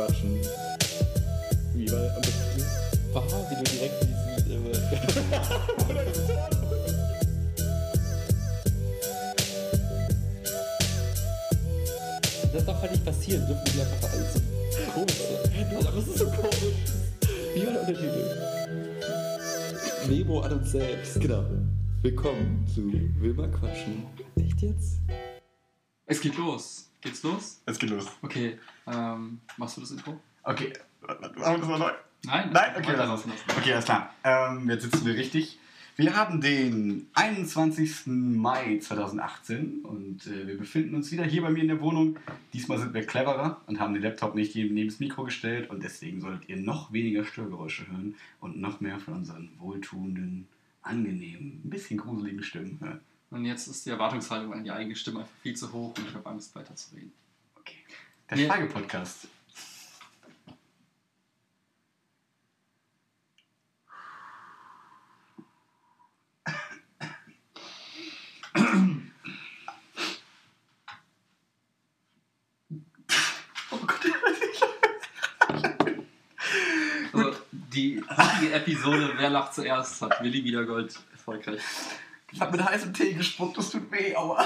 quatschen. Wie war besten? Bah, wie du direkt diesen. Äh, das darf halt nicht passieren, dürfen die einfach alles so komisch sein. Aber es ist so komisch. Wie war der Untertitel? Memo an uns selbst. Genau. Willkommen zu Wilma Quatschen. Echt jetzt? Es geht los. Geht's los? Es geht los. Okay, ähm, machst du das Intro? Okay, machen wir das mal neu? Nein? Nein, okay, lassen. lassen. Okay, alles klar. Ähm, jetzt sitzen wir richtig. Wir haben den 21. Mai 2018 und äh, wir befinden uns wieder hier bei mir in der Wohnung. Diesmal sind wir cleverer und haben den Laptop nicht neben das Mikro gestellt und deswegen solltet ihr noch weniger Störgeräusche hören und noch mehr von unseren wohltuenden, angenehmen, ein bisschen gruseligen Stimmen hören. Und jetzt ist die Erwartungshaltung an die eigene Stimme einfach viel zu hoch und ich habe Angst weiterzureden. Okay. Der Ja. Frage-Podcast. Oh Gott, Also, die heutige Episode Wer lacht zuerst hat Willi Wiedergold erfolgreich. Ich habe mit heißem Tee gespuckt, das tut weh, aua.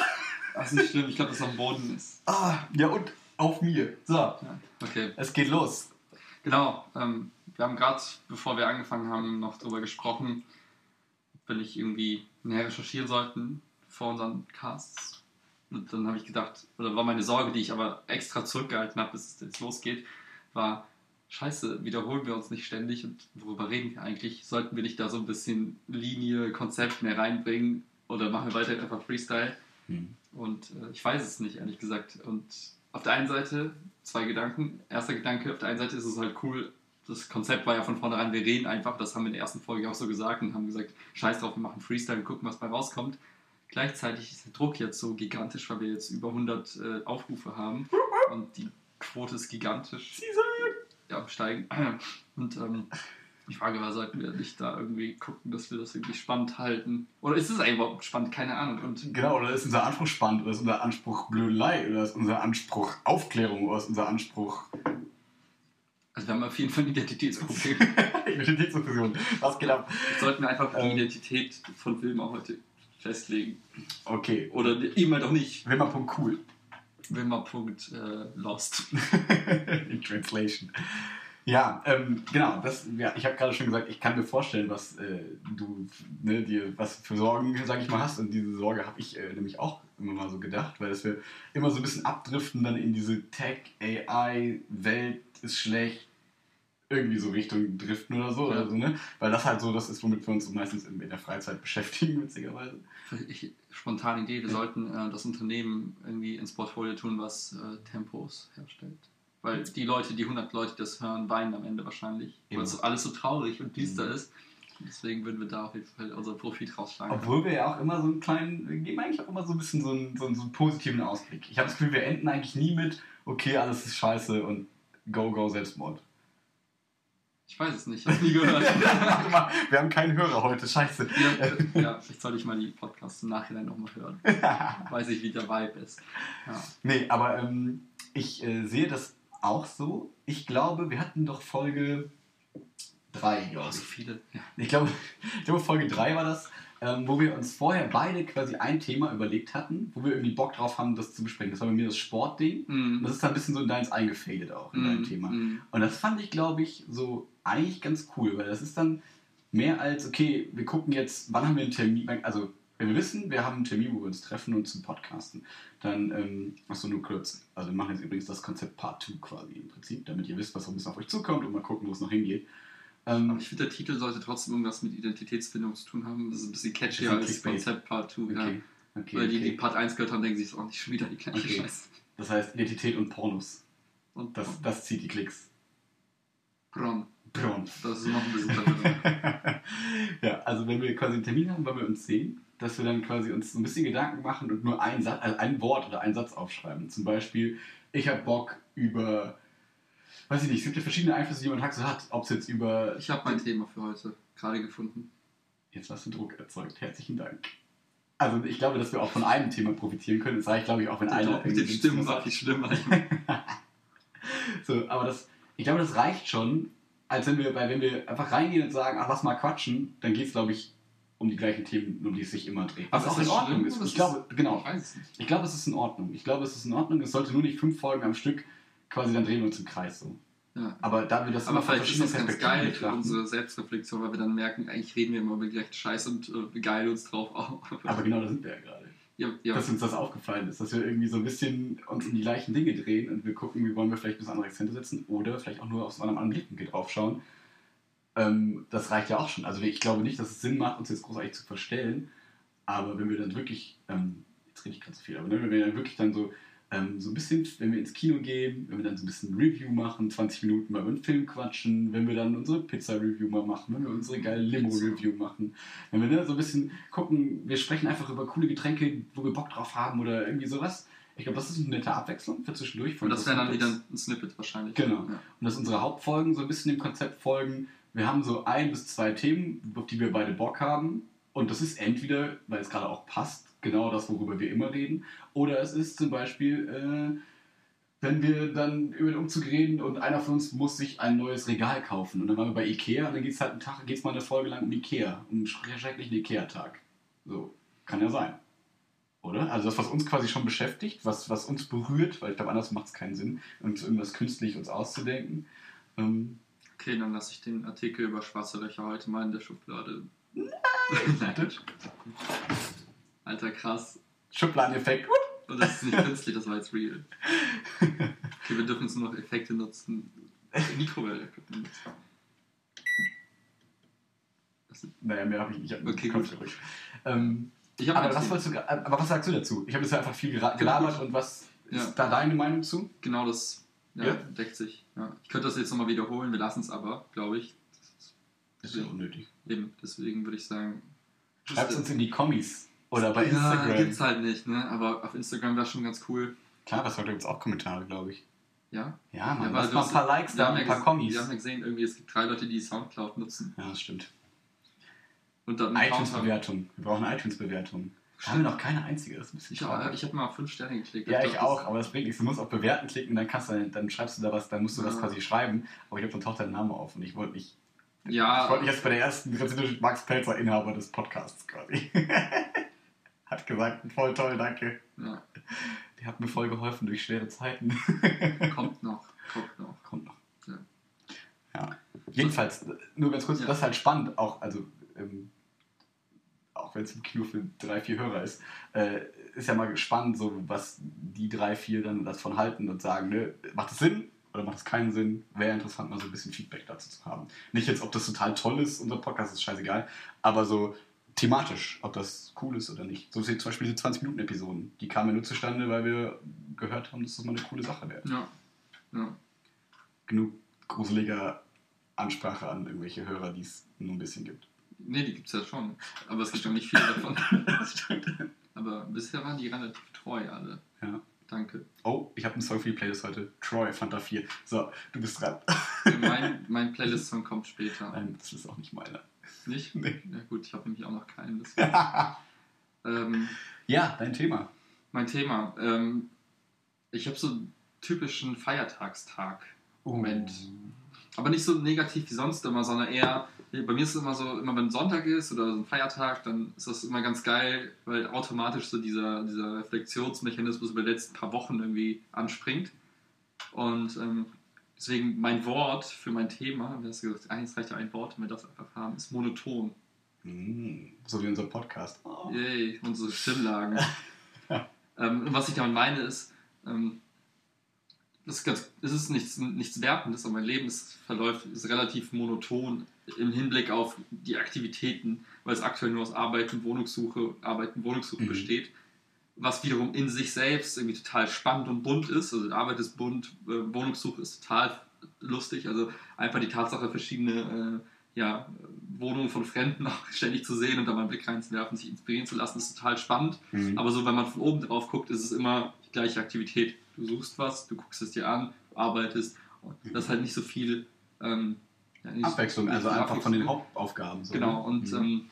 Das ist nicht schlimm, ich glaube, dass es am Boden ist. Ah, ja und auf mir. So, Ja, okay. es geht los. Genau, ähm, wir haben gerade, bevor wir angefangen haben, noch darüber gesprochen, ob wir nicht irgendwie näher recherchieren sollten vor unseren Casts. Und dann habe ich gedacht, oder war meine Sorge, die ich aber extra zurückgehalten habe, bis es jetzt losgeht, war, scheiße, wiederholen wir uns nicht ständig und worüber reden wir eigentlich? Sollten wir nicht da so ein bisschen Linie, Konzept mehr reinbringen oder machen wir weiter einfach Freestyle? Und äh, ich weiß es nicht, ehrlich gesagt. Und auf der einen Seite zwei Gedanken. Erster Gedanke, auf der einen Seite ist es halt cool, das Konzept war ja von vornherein, wir reden einfach, das haben wir in der ersten Folge auch so gesagt und haben gesagt, scheiß drauf, wir machen Freestyle und gucken, was bei rauskommt. Gleichzeitig ist der Druck jetzt so gigantisch, weil wir jetzt über 100 äh, Aufrufe haben und die Quote ist gigantisch ja, am Steigen. Und ähm, die Frage war, sollten wir nicht da irgendwie gucken, dass wir das irgendwie spannend halten? Oder ist es eigentlich überhaupt spannend? Keine Ahnung. Und Genau, oder ist unser Anspruch spannend, oder ist unser Anspruch Blödelei, oder ist unser Anspruch Aufklärung, oder ist unser Anspruch also wir haben auf jeden Fall ein Identitätsproblem. Identitätsfusion? Was geht ab? Sollten wir einfach die Ähm. Identität von Wilma heute festlegen. Okay, Oder halt auch nicht. Wilma.cool Wilma.lost. in Translation. Ja, ähm, genau, das, ja, ich habe gerade schon gesagt, ich kann mir vorstellen, was äh, du ne, dir was für Sorgen, sag ich mal, hast. Und diese Sorge habe ich äh, nämlich auch immer mal so gedacht, weil dass wir immer so ein bisschen abdriften dann in diese Tech-AI-Welt ist schlecht, irgendwie so Richtung driften oder so, Ja. oder so, ne? Weil das halt so das ist, womit wir uns meistens in, in der Freizeit beschäftigen, witzigerweise. Ich, spontane Idee, wir sollten äh, das Unternehmen irgendwie ins Portfolio tun, was äh, Tempos herstellt. Weil die Leute, die 100 Leute das hören, weinen am Ende wahrscheinlich. Weil es so alles so traurig und düster Mhm. ist. Deswegen würden wir da auf jeden Fall unseren Profit rausschlagen. Obwohl wir ja auch immer so einen kleinen, wir geben eigentlich auch immer so ein bisschen so einen, so einen, so einen positiven Ausblick. Ich habe das Gefühl, wir enden eigentlich nie mit, okay, alles ist scheiße und go, go, Selbstmord. Ich weiß es nicht, ich habe nie gehört. Warte mal, wir haben keinen Hörer heute, scheiße. ja, ja, vielleicht sollte ich mal die Podcasts im Nachhinein nochmal hören. Weiß ich, wie der Vibe ist. Ja. Nee, aber ähm, ich äh, sehe das auch so. Ich glaube, wir hatten doch Folge 3, glaube Oh, so viele. Ja. Ich glaube, ich glaube Folge 3 war das, ähm, wo wir uns vorher beide quasi ein Thema überlegt hatten, wo wir irgendwie Bock drauf haben, das zu besprechen. Das war bei mir das Sportding. Und Mhm. das ist dann ein bisschen so in deins eingefadet auch, in dein Mhm. Thema. Mhm. Und das fand ich, glaube ich, so eigentlich ganz cool, weil das ist dann mehr als, okay, wir gucken jetzt, wann haben wir einen Termin, also wenn wir wissen, wir haben einen Termin, wo wir uns treffen und zum Podcasten, dann, ähm, achso, nur kurz, also wir machen jetzt übrigens das Konzept Part 2 quasi im Prinzip, damit ihr wisst, was so ein bisschen auf euch zukommt und mal gucken, wo es noch hingeht. Aber Ähm, ich finde, der Titel sollte trotzdem irgendwas mit Identitätsfindung zu tun haben. Das ist ein bisschen catchier als. Konzept Part 2. Ja. okay, okay, Weil die, die okay. Part 1 gehört haben, denken sich, oh, nicht schon wieder die gleiche Okay. Scheiße. Das heißt Identität und Pornos, Und das, das zieht die Klicks. Bron. Porn. Das ist noch ein bisschen ja, also wenn wir quasi einen Termin haben, weil wir uns sehen, dass wir dann quasi uns so ein bisschen Gedanken machen und nur ein, Satz, also ein Wort oder einen Satz aufschreiben. Zum Beispiel, ich habe Bock über, weiß ich nicht, es gibt ja verschiedene Einflüsse, die man halt so hat. Ob es jetzt über, Ich habe mein Thema für heute gerade gefunden. jetzt hast du Druck erzeugt, herzlichen Dank. Also ich glaube, dass wir auch von einem Thema profitieren können. Es reicht, glaube ich, auch wenn einer mit den Stimmen war viel schlimmer. So, aber das, ich glaube, das reicht schon, als wenn wir, weil wenn wir einfach reingehen und sagen, ach, lass mal quatschen, dann geht es, glaube ich, um die gleichen Themen, um die es sich immer dreht. Was auch in das Ordnung ist. Das Ich glaube, genau. Ich. Ich glaube, es ist in Ordnung. Ich glaube, es ist in Ordnung. Es sollte nur nicht fünf Folgen am Stück quasi, dann drehen wir uns im Kreis so. Ja. Aber da wir das Aber vielleicht ist das ganz geil für unsere Selbstreflexion, weil wir dann merken, eigentlich reden wir immer über die gleiche Scheiße und äh, begeilen uns drauf auf. Aber genau da sind wir ja gerade. ja, ja. Dass uns das aufgefallen ist, dass wir irgendwie so ein bisschen uns um die gleichen Dinge drehen und wir gucken, wie wollen wir vielleicht ein bisschen andere Akzente setzen oder vielleicht auch nur aus einem anderen Blickwinkel drauf schauen. Ähm, das reicht ja auch schon. Also ich glaube nicht, dass es Sinn macht, uns jetzt großartig zu verstellen, aber wenn wir dann wirklich, ähm, jetzt rede ich gerade zu viel, aber wenn wir dann wirklich dann so, ähm, so ein bisschen, wenn wir ins Kino gehen, wenn wir dann so ein bisschen Review machen, 20 Minuten mal über einen Film quatschen, wenn wir dann unsere Pizza-Review mal machen, wenn wir unsere geile Limo-Review machen, wenn wir ne, so ein bisschen gucken, wir sprechen einfach über coole Getränke, wo wir Bock drauf haben oder irgendwie sowas. Ich glaube, das ist eine nette Abwechslung für zwischendurch. Und das wäre dann wieder ein Snippet wahrscheinlich. Genau. Ja. Und dass unsere Hauptfolgen so ein bisschen dem Konzept folgen. Wir haben so ein bis zwei Themen, auf die wir beide Bock haben. Und das ist entweder, weil es gerade auch passt, genau das, worüber wir immer reden. Oder es ist zum Beispiel, äh, wenn wir dann über den Umzug reden und einer von uns muss sich ein neues Regal kaufen. Und dann waren wir bei Ikea und dann geht es halt einen Tag, geht's mal eine Folge lang um Ikea, um einen schrecklichen Ikea-Tag. So, kann ja sein. Oder? Also das, was uns quasi schon beschäftigt, was, was uns berührt, weil ich glaube, anders macht es keinen Sinn, uns irgendwas künstlich uns auszudenken. Ähm, Okay, dann lasse ich den Artikel über schwarze Löcher heute mal in der Schublade. Warte. Alter, krass. Schubladeneffekt. Und das ist nicht künstlich, das war jetzt real. Okay, wir dürfen jetzt nur noch Effekte nutzen. Mikrowelle. Naja, mehr habe ich nicht. Okay, Kommt gut. ruhig. Ähm, aber, was wolltest du, gra- aber was sagst du dazu? Ich habe jetzt einfach viel gelabert und was Ja. ist da deine Meinung zu? genau das ja, Ja? deckt sich. Ja. Ich könnte das jetzt nochmal wiederholen, wir lassen es aber, glaube ich. Das ist Ist ja unnötig. eben, deswegen würde ich sagen. Schreibt es uns in die Kommis oder bei Ja, Instagram. gibt's halt nicht, ne? Aber auf Instagram wäre schon ganz cool. Klar, das heute gibt es auch Kommentare, glaube ich. Ja? Ja, Mann, ja, lass mal ein paar Likes da, ein ja paar Kommis. Wir haben ja gesehen, irgendwie, es gibt drei Leute, die Soundcloud nutzen. Ja, das stimmt. Und dann iTunes-Bewertung. Wir brauchen eine iTunes-Bewertung. Haben wir noch keine einzige, das ist ein bisschen Ich habe traurig. ich hab mal auf fünf Sterne geklickt. Ja, ich dachte, auch, aber das bringt nichts. Du musst auf Bewerten klicken, dann, kannst du, dann schreibst du da was, dann musst du das Ja. quasi schreiben. Aber ich glaube, dann taucht dein Name auf und ich wollte nicht. Ja, Ich wollte nicht erst bei der ersten Rezension Max Pelzer, Inhaber des Podcasts quasi. Hat gesagt, voll toll, danke. ja, Der hat mir voll geholfen durch schwere Zeiten. kommt noch. Kommt noch. Kommt noch. Ja. Ja. Jedenfalls, nur ganz kurz, Ja. das ist halt spannend, auch, also, ähm, auch wenn es im Kino für drei, vier Hörer ist, äh, ist ja mal gespannt, so was die drei, vier dann davon halten und sagen, ne, macht es Sinn oder macht es keinen Sinn? Wäre interessant, mal so ein bisschen Feedback dazu zu haben. Nicht jetzt, ob das total toll ist, unser Podcast ist scheißegal, aber so thematisch, ob das cool ist oder nicht. So zum Beispiel diese 20-Minuten-Episoden. Die kamen ja nur zustande, weil wir gehört haben, dass das mal eine coole Sache wäre. Ja. ja. Genug gruseliger Ansprache an irgendwelche Hörer, die es nur ein bisschen gibt. Nee, die gibt es ja schon. Aber es gibt noch nicht viele davon. Aber bisher waren die relativ treu alle. Ja. Danke. Oh, ich habe einen Song für die Playlist heute. Troy, Fanta 4. So, du bist dran. mein mein Playlist-Song kommt später. Nein, das ist auch nicht meiner. Nicht? Nee. Ja gut, ich habe nämlich auch noch keinen. ähm, ja, dein Thema. mein Thema. Ähm, ich habe so einen typischen Feiertagstag. Moment. Aber nicht so negativ wie sonst immer, sondern eher, bei mir ist es immer so, immer wenn Sonntag ist oder so ein Feiertag, dann ist das immer ganz geil, weil automatisch so dieser, dieser Reflexionsmechanismus über die letzten paar Wochen irgendwie anspringt. Und ähm, deswegen mein Wort für mein Thema, wie hast du gesagt, eigentlich reicht ja ein Wort, wenn wir das einfach haben, ist monoton. Mm, so wie unser Podcast. Oh. Yay, unsere Stimmlagen. ähm, und was ich damit meine ist, ähm, das ist, ganz, es ist nichts, nichts Wertendes, aber mein Leben ist, verläuft ist relativ monoton im Hinblick auf die Aktivitäten, weil es aktuell nur aus Arbeit und Wohnungssuche, Arbeit und Wohnungssuche Mhm. besteht. Was wiederum in sich selbst irgendwie total spannend und bunt ist. Also Arbeit ist bunt, äh, Wohnungssuche ist total lustig. Also einfach die Tatsache, verschiedene äh, ja, Wohnungen von Fremden auch ständig zu sehen und da mal einen Blick reinzuwerfen, sich inspirieren zu lassen, ist total spannend. Mhm. Aber so, wenn man von oben drauf guckt, ist es immer die gleiche Aktivität. Du suchst was, du guckst es dir an, du arbeitest. Und das ist halt nicht so viel ähm, ja, Abwechslung, also einfach von den. Hauptaufgaben. So, Genau, ne? und Mhm. ähm,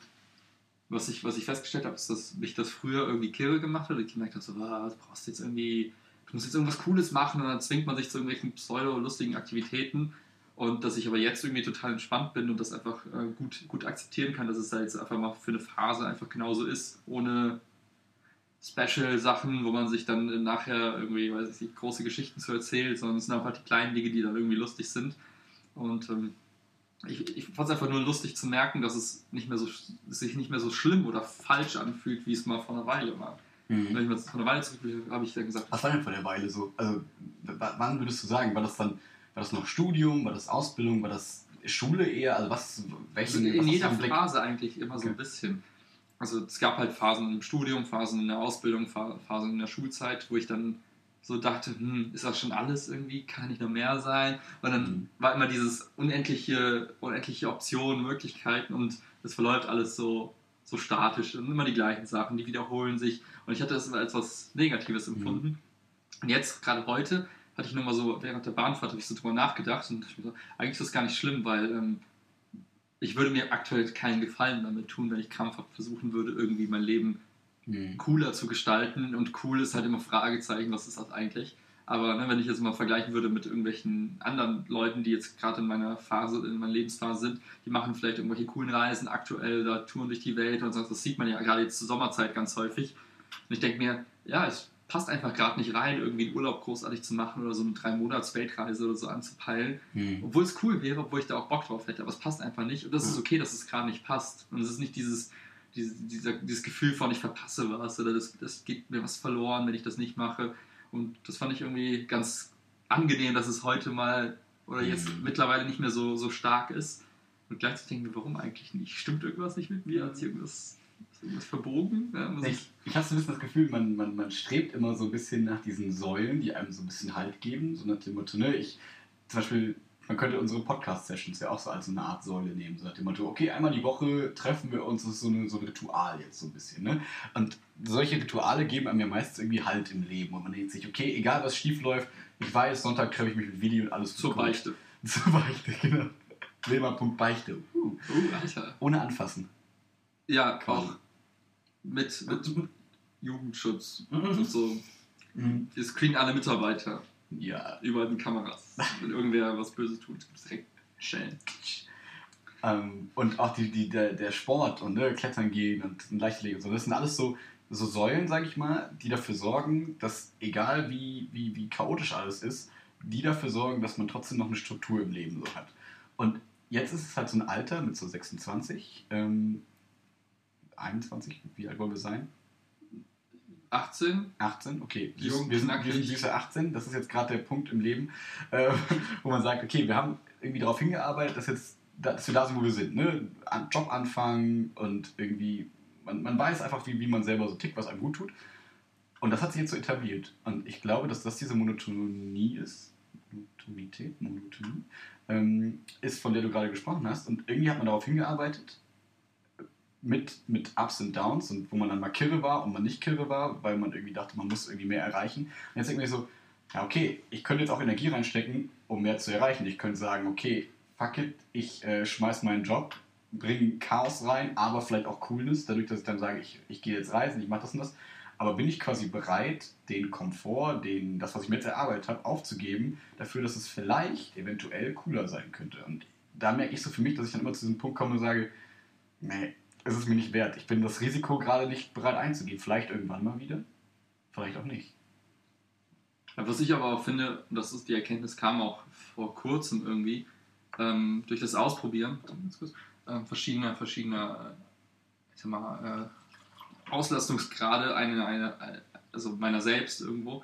was, ich, was ich festgestellt habe, ist, dass mich das früher irgendwie kirre gemacht hat. Ich gemerkt habe, so, ah, du brauchst jetzt irgendwie ich muss jetzt irgendwas Cooles machen und dann zwingt man sich zu irgendwelchen pseudo-lustigen Aktivitäten und dass ich aber jetzt irgendwie total entspannt bin und das einfach äh, gut, gut akzeptieren kann, dass es halt jetzt einfach mal für eine Phase einfach genauso ist, ohne Special-Sachen, wo man sich dann nachher irgendwie, weiß ich nicht, große Geschichten zu erzählt, sondern es sind einfach die kleinen Dinge, die dann irgendwie lustig sind. Und ähm, ich, ich fand es einfach nur lustig zu merken, dass es nicht mehr so, sich nicht mehr so schlimm oder falsch anfühlt, wie es mal vor einer Weile war. Mhm. Wenn ich mir das vor einer Weile zurück habe ich dann gesagt, Was war denn vor der Weile so? Also, wann würdest du sagen? War das dann, war das noch Studium, war das Ausbildung, war das Schule eher? Also was, welchen, Also was in du jeder? Phase eigentlich immer so ein Okay. bisschen. Also es gab halt Phasen im Studium, Phasen in der Ausbildung, Pha- Phasen in der Schulzeit, wo ich dann so dachte, hm, ist das schon alles irgendwie? Kann nicht noch mehr sein? Und dann Mhm. war immer dieses unendliche, unendliche Optionen, Möglichkeiten und es verläuft alles so, so statisch und immer die gleichen Sachen, die wiederholen sich. Und ich hatte das immer als was Negatives Mhm. empfunden. Und jetzt, gerade heute, hatte ich nochmal so, während der Bahnfahrt habe ich so drüber nachgedacht und dachte mir so, eigentlich ist das gar nicht schlimm, weil ähm, ich würde mir aktuell keinen Gefallen damit tun, wenn ich krampfhaft versuchen würde, irgendwie mein Leben Mhm. cooler zu gestalten. Und cool ist halt immer Fragezeichen, was ist das eigentlich? Aber ne, wenn ich jetzt mal vergleichen würde mit irgendwelchen anderen Leuten, die jetzt gerade in meiner Phase, in meiner Lebensphase sind, die machen vielleicht irgendwelche coolen Reisen aktuell, da touren durch die Welt und so, das sieht man ja gerade jetzt zur Sommerzeit ganz häufig. Und ich denke mir, ja, es passt einfach gerade nicht rein, irgendwie einen Urlaub großartig zu machen oder so eine drei Monats Weltreise oder so anzupeilen. Mhm. Obwohl es cool wäre, obwohl ich da auch Bock drauf hätte, aber es passt einfach nicht. Und das ist okay, dass es gerade nicht passt. Und es ist nicht dieses, dieses, dieser, dieses Gefühl von, ich verpasse was oder das, das geht mir was verloren, wenn ich das nicht mache. Und das fand ich irgendwie ganz angenehm, dass es heute mal oder jetzt Mhm. mittlerweile nicht mehr so, so stark ist. Und gleichzeitig denke ich mir, warum eigentlich nicht? Stimmt irgendwas nicht mit mir? Hat sich irgendwas, ist irgendwas verbogen? Ja, Ich, ich habe so ein bisschen das Gefühl, man, man, man strebt immer so ein bisschen nach diesen Säulen, die einem so ein bisschen Halt geben. So nach dem Motto, ne, ich, zum Beispiel, man könnte unsere Podcast-Sessions ja auch so als so eine Art Säule nehmen. So nach dem Motto, okay, einmal die Woche treffen wir uns, das ist so, eine, so ein Ritual jetzt so ein bisschen. Ne? Und solche Rituale geben einem ja meistens irgendwie Halt im Leben. Und man denkt sich, okay, egal was schief läuft, ich weiß, Sonntag treffe ich mich mit Willi und alles zur. Beichte. Zur Beichte, genau. Wilma.beichte. Uh. Oh, Alter. Ohne anfassen. Ja, Quasi. auch mit, mit Jugendschutz Mhm. und so. Mhm. Wir screenen alle Mitarbeiter. Ja, Überall sind Kameras. Wenn irgendwer was Böses tut, direkt Schellen. Ähm, und auch die, die, der, der Sport und ne, Klettern gehen und Leichtathletik und so, das sind alles so, so Säulen, sage ich mal, die dafür sorgen, dass egal wie, wie, wie chaotisch alles ist, die dafür sorgen, dass man trotzdem noch eine Struktur im Leben so hat. Und jetzt ist es halt so ein Alter mit so 26, ähm, 21, wie alt wollen wir sein? 18? 18, okay. Wir, Jung, wir, sind, wir sind süße 18, das ist jetzt gerade der Punkt im Leben, äh, wo man sagt, okay, wir haben irgendwie darauf hingearbeitet, dass, jetzt, dass wir da sind, wo wir sind. Ne? An Job anfangen und irgendwie, man, man weiß einfach, wie, wie man selber so tickt, was einem gut tut. Und das hat sich jetzt so etabliert. Und ich glaube, dass das diese Monotonie ist, Monotonität, Monotonie, ähm, ist, von der du gerade gesprochen hast. Und irgendwie hat man darauf hingearbeitet, mit, mit Ups und Downs und wo man dann mal kirre war und man nicht kirre war, weil man irgendwie dachte, man muss irgendwie mehr erreichen. Und jetzt irgendwie so, ja okay, ich könnte jetzt auch Energie reinstecken, um mehr zu erreichen. Ich könnte sagen, okay, fuck it, ich äh, schmeiß meinen Job, bringe Chaos rein, aber vielleicht auch Coolness, dadurch, dass ich dann sage, ich, ich gehe jetzt reisen, ich mache das und das. Aber bin ich quasi bereit, den Komfort, den, das, was ich mit erarbeitet habe, aufzugeben, dafür, dass es vielleicht eventuell cooler sein könnte. Und da merke ich so für mich, dass ich dann immer zu diesem Punkt komme und sage, nee, es ist mir nicht wert. Ich bin das Risiko gerade nicht bereit einzugehen. Vielleicht irgendwann mal wieder, vielleicht auch nicht. Was ich aber auch finde, und das ist die Erkenntnis kam auch vor kurzem irgendwie, ähm, durch das Ausprobieren ähm, verschiedener, verschiedener ich sag mal, äh, Auslastungsgrade eine, eine, also meiner selbst irgendwo,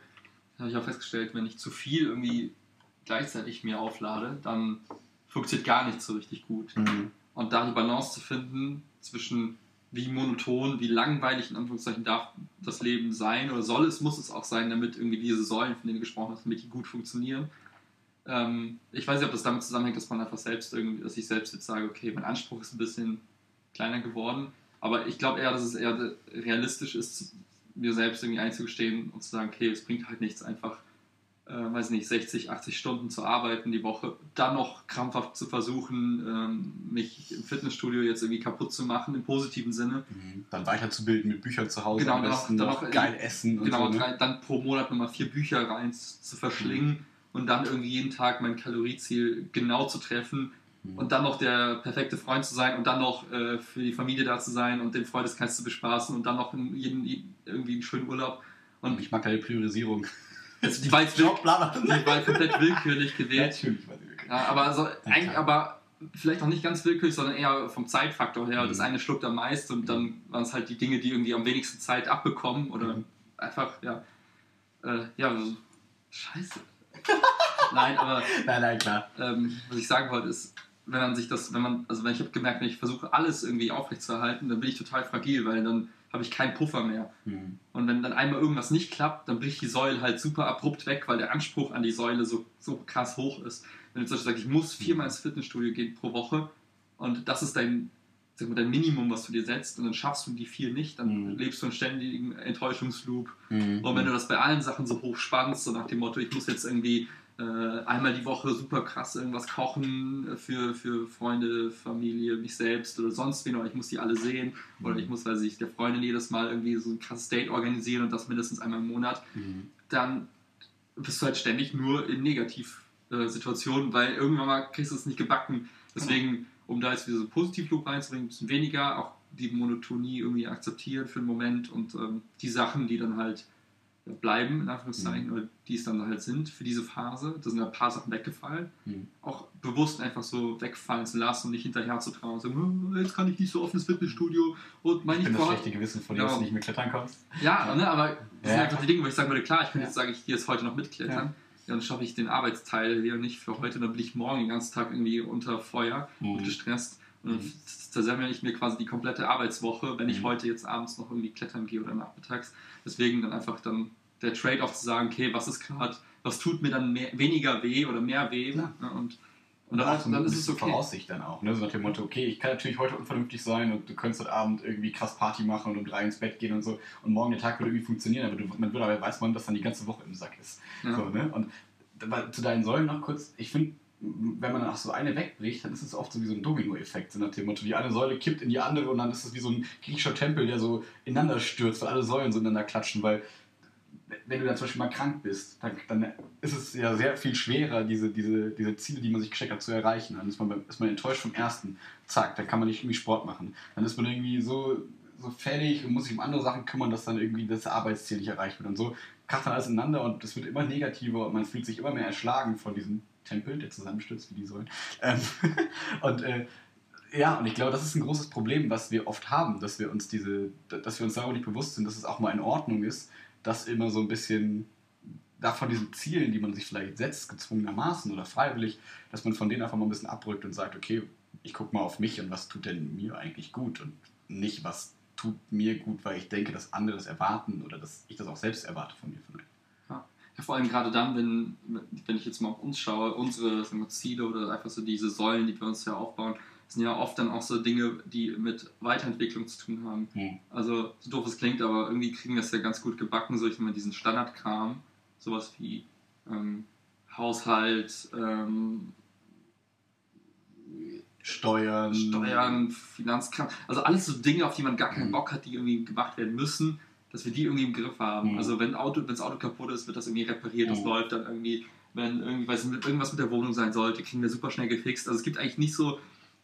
habe ich auch festgestellt, wenn ich zu viel irgendwie gleichzeitig mir auflade, dann funktioniert gar nichts so richtig gut. Und da die Balance zu finden zwischen wie monoton, wie langweilig in Anführungszeichen darf das Leben sein oder soll es, muss es auch sein, damit irgendwie diese Säulen, von denen du gesprochen hast, damit die gut funktionieren. Ähm, ich weiß nicht, ob das damit zusammenhängt, dass man einfach selbst irgendwie, dass ich selbst jetzt sage, okay, mein Anspruch ist ein bisschen kleiner geworden, aber ich glaube eher, dass es eher realistisch ist, mir selbst irgendwie einzugestehen und zu sagen, okay, es bringt halt nichts, einfach äh, weiß nicht, 60, 80 Stunden zu arbeiten die Woche, dann noch krampfhaft zu versuchen, ähm, mich im Fitnessstudio jetzt irgendwie kaputt zu machen, im positiven Sinne. Mhm. Dann weiterzubilden mit Büchern zu Hause, Genau, am dann besten noch- noch, dann noch- geil essen und Genau, so. Ne? drei, dann pro Monat nochmal vier Bücher rein zu verschlingen und dann irgendwie jeden Tag mein Kalorieziel genau zu treffen Mhm. und dann noch der perfekte Freund zu sein und dann noch äh, für die Familie da zu sein und den Freundeskreis zu bespaßen und dann noch in jeden, irgendwie einen schönen Urlaub. Und Und ich mag deine Priorisierung. Also die war jetzt die war komplett willkürlich gewählt. Natürlich war sie wirklich. Ja, aber so, eigentlich aber vielleicht auch nicht ganz willkürlich, sondern eher vom Zeitfaktor her. Mhm. Das eine schluckt am meisten und dann waren es halt die Dinge, die irgendwie am wenigsten Zeit abbekommen oder Mhm. einfach, ja, äh, ja, so, scheiße. Nein, aber Nein, nein, klar. ähm, was ich sagen wollte ist, wenn man sich das, wenn man, also wenn ich habe gemerkt, wenn ich versuche alles irgendwie aufrechtzuerhalten, dann bin ich total fragil, weil dann habe ich keinen Puffer mehr. Mhm. Und wenn dann einmal irgendwas nicht klappt, dann bricht die Säule halt super abrupt weg, weil der Anspruch an die Säule so, so krass hoch ist. Wenn du zum Beispiel sagst, ich muss viermal ins Fitnessstudio gehen pro Woche und das ist dein, sag mal, dein Minimum, was du dir setzt und dann schaffst du die vier nicht, dann Mhm. lebst du einen ständigen Enttäuschungsloop. Mhm. Und wenn du das bei allen Sachen so hoch spannst, so nach dem Motto, ich muss jetzt irgendwie einmal die Woche super krass irgendwas kochen für, für Freunde, Familie, mich selbst oder sonst wen, oder ich muss die alle sehen, oder ich muss, weiß ich, der Freundin jedes Mal irgendwie so ein krasses Date organisieren und das mindestens einmal im Monat, Mhm. dann bist du halt ständig nur in Negativsituationen, weil irgendwann mal kriegst du es nicht gebacken. Deswegen, um da jetzt wieder so einen Positivloop reinzubringen, ein bisschen weniger, auch die Monotonie irgendwie akzeptieren für einen Moment und ähm, die Sachen, die dann halt bleiben, in Anführungszeichen, oder die es dann halt sind für diese Phase, da sind ja ein paar Sachen weggefallen, Mhm. auch bewusst einfach so wegfallen zu lassen und nicht hinterher zu trauen und sagen, "Hm, jetzt kann ich nicht so oft ins Fitnessstudio und mein Ich bin das schlechte Gewissen von dir, Ja. dass du nicht mehr klettern kommst. ja, ne, aber das Ja, sind einfach die Dinge, wo ich sagen würde, klar, ich kann Ja. jetzt sagen, ich gehe jetzt heute noch mitklettern. Ja. Ja. dann schaffe ich den Arbeitsteil hier nicht für heute, dann bin ich morgen den ganzen Tag irgendwie unter Feuer und Mhm. gestresst. Und dann Mhm. zersemmel ich mir quasi die komplette Arbeitswoche, wenn ich Mhm. heute jetzt abends noch irgendwie klettern gehe oder nachmittags. Deswegen dann einfach dann der Trade-off zu sagen, okay, was ist gerade, was tut mir dann mehr, weniger weh oder mehr weh? Klar. Ne, und, Und dann, auch so dann ist es okay. Voraussicht dann auch. Ne? So nach dem Motto, okay, ich kann natürlich heute unvernünftig sein und du könntest heute Abend irgendwie krass Party machen und um drei ins Bett gehen und so. Und morgen der Tag würde irgendwie funktionieren, aber du, man würde aber weiß man, dass dann die ganze Woche im Sack ist. Ja. So, ne? Und zu deinen Säulen noch kurz, ich finde, wenn man dann auch so eine wegbricht, dann ist es oft so wie so ein Domino-Effekt, so nach dem Motto, die eine Säule kippt in die andere und dann ist es wie so ein griechischer Tempel, der so ineinander stürzt, weil alle Säulen so ineinander klatschen, weil wenn du dann zum Beispiel mal krank bist, dann, dann ist es ja sehr viel schwerer, diese, diese, diese Ziele, die man sich gesteckt hat, zu erreichen. Dann ist man, ist man enttäuscht vom ersten. Zack, dann kann man nicht irgendwie Sport machen. Dann ist man irgendwie so, so fertig und muss sich um andere Sachen kümmern, dass dann irgendwie das Arbeitsziel nicht erreicht wird. Und so kracht dann alles ineinander und es wird immer negativer und man fühlt sich immer mehr erschlagen von diesem Tempel, der zusammenstürzt wie die Säulen. Ähm, und äh, ja, und ich glaube, das ist ein großes Problem, was wir oft haben, dass wir uns diese, dass wir uns darüber nicht bewusst sind, dass es auch mal in Ordnung ist, dass immer so ein bisschen da von diesen Zielen, die man sich vielleicht setzt, gezwungenermaßen oder freiwillig, dass man von denen einfach mal ein bisschen abrückt und sagt, okay, ich gucke mal auf mich und was tut denn mir eigentlich gut und nicht, was tut mir gut, weil ich denke, dass andere das erwarten oder dass ich das auch selbst erwarte von mir. Von Ja, vor allem gerade dann, wenn, wenn ich jetzt mal auf uns schaue, unsere wir, Ziele oder einfach so diese Säulen, die wir uns ja aufbauen, sind ja oft dann auch so Dinge, die mit Weiterentwicklung zu tun haben. Hm. Also, so doof es klingt, aber irgendwie kriegen wir es ja ganz gut gebacken, so ich mal diesen Standardkram, sowas wie ähm, Haushalt, ähm, Steuern. Steuern, Finanzkram, also alles so Dinge, auf die man gar keinen Mhm. Bock hat, die irgendwie gemacht werden müssen, dass wir die irgendwie im Griff haben. Mhm. Also wenn Auto, das Auto kaputt ist, wird das irgendwie repariert, das Mhm. läuft dann irgendwie, wenn irgendwie weiß irgendwas mit der Wohnung sein sollte, kriegen wir super schnell gefixt. Also es gibt eigentlich nicht so,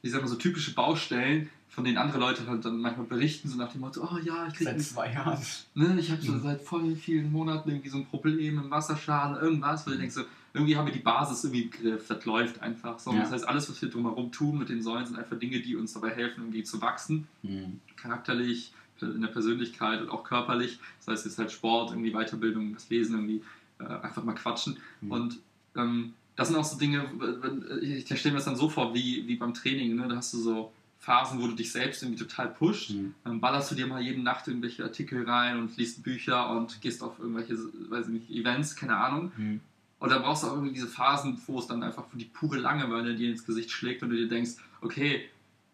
ich sag mal, so typische Baustellen, von denen andere Leute halt dann manchmal berichten, so nach dem Motto, oh ja, ich krieg Seit zwei Jahren. Ne, ich habe so Mhm. seit voll vielen Monaten irgendwie so ein Problem im Wasserschaden, irgendwas, wo du denkst so, irgendwie haben wir die Basis irgendwie im Griff, das läuft einfach so. Ja. Das heißt, alles, was wir drumherum tun mit den Säulen, sind einfach Dinge, die uns dabei helfen, irgendwie zu wachsen, Hm. charakterlich, in der Persönlichkeit und auch körperlich. Das heißt, jetzt halt Sport, irgendwie Weiterbildung, das Lesen, irgendwie äh, einfach mal quatschen. Mhm. Und ähm, das sind auch so Dinge, wenn- ich stelle mir das dann so vor, wie, wie beim Training, ne? da hast du so Phasen, wo du dich selbst irgendwie total pusht. Hm. Dann ballerst du dir mal jede Nacht irgendwelche Artikel rein und liest Bücher und gehst auf irgendwelche, weiß ich nicht, Events, keine Ahnung. Hm. Und dann brauchst du auch irgendwie diese Phasen, wo es dann einfach die pure Langeweile dir ins Gesicht schlägt und du dir denkst, okay,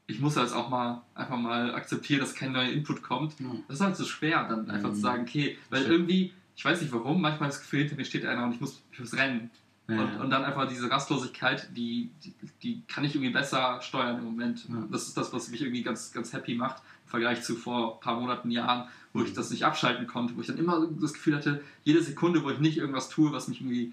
ich muss jetzt auch mal einfach mal akzeptieren, dass kein neuer Input kommt. Ja. Das ist halt so schwer, dann einfach Mhm. zu sagen, okay, weil irgendwie ich weiß nicht warum, manchmal das Gefühl, hinter mir steht einer und ich muss, ich muss rennen. Ja, und, und dann einfach diese Rastlosigkeit, die, die, die kann ich irgendwie besser steuern im Moment. Ja. Das ist das, was mich irgendwie ganz, ganz happy macht, im Vergleich zu vor ein paar Monaten, Jahren, wo ich das nicht abschalten konnte, wo ich dann immer das Gefühl hatte, jede Sekunde, wo ich nicht irgendwas tue, was mich irgendwie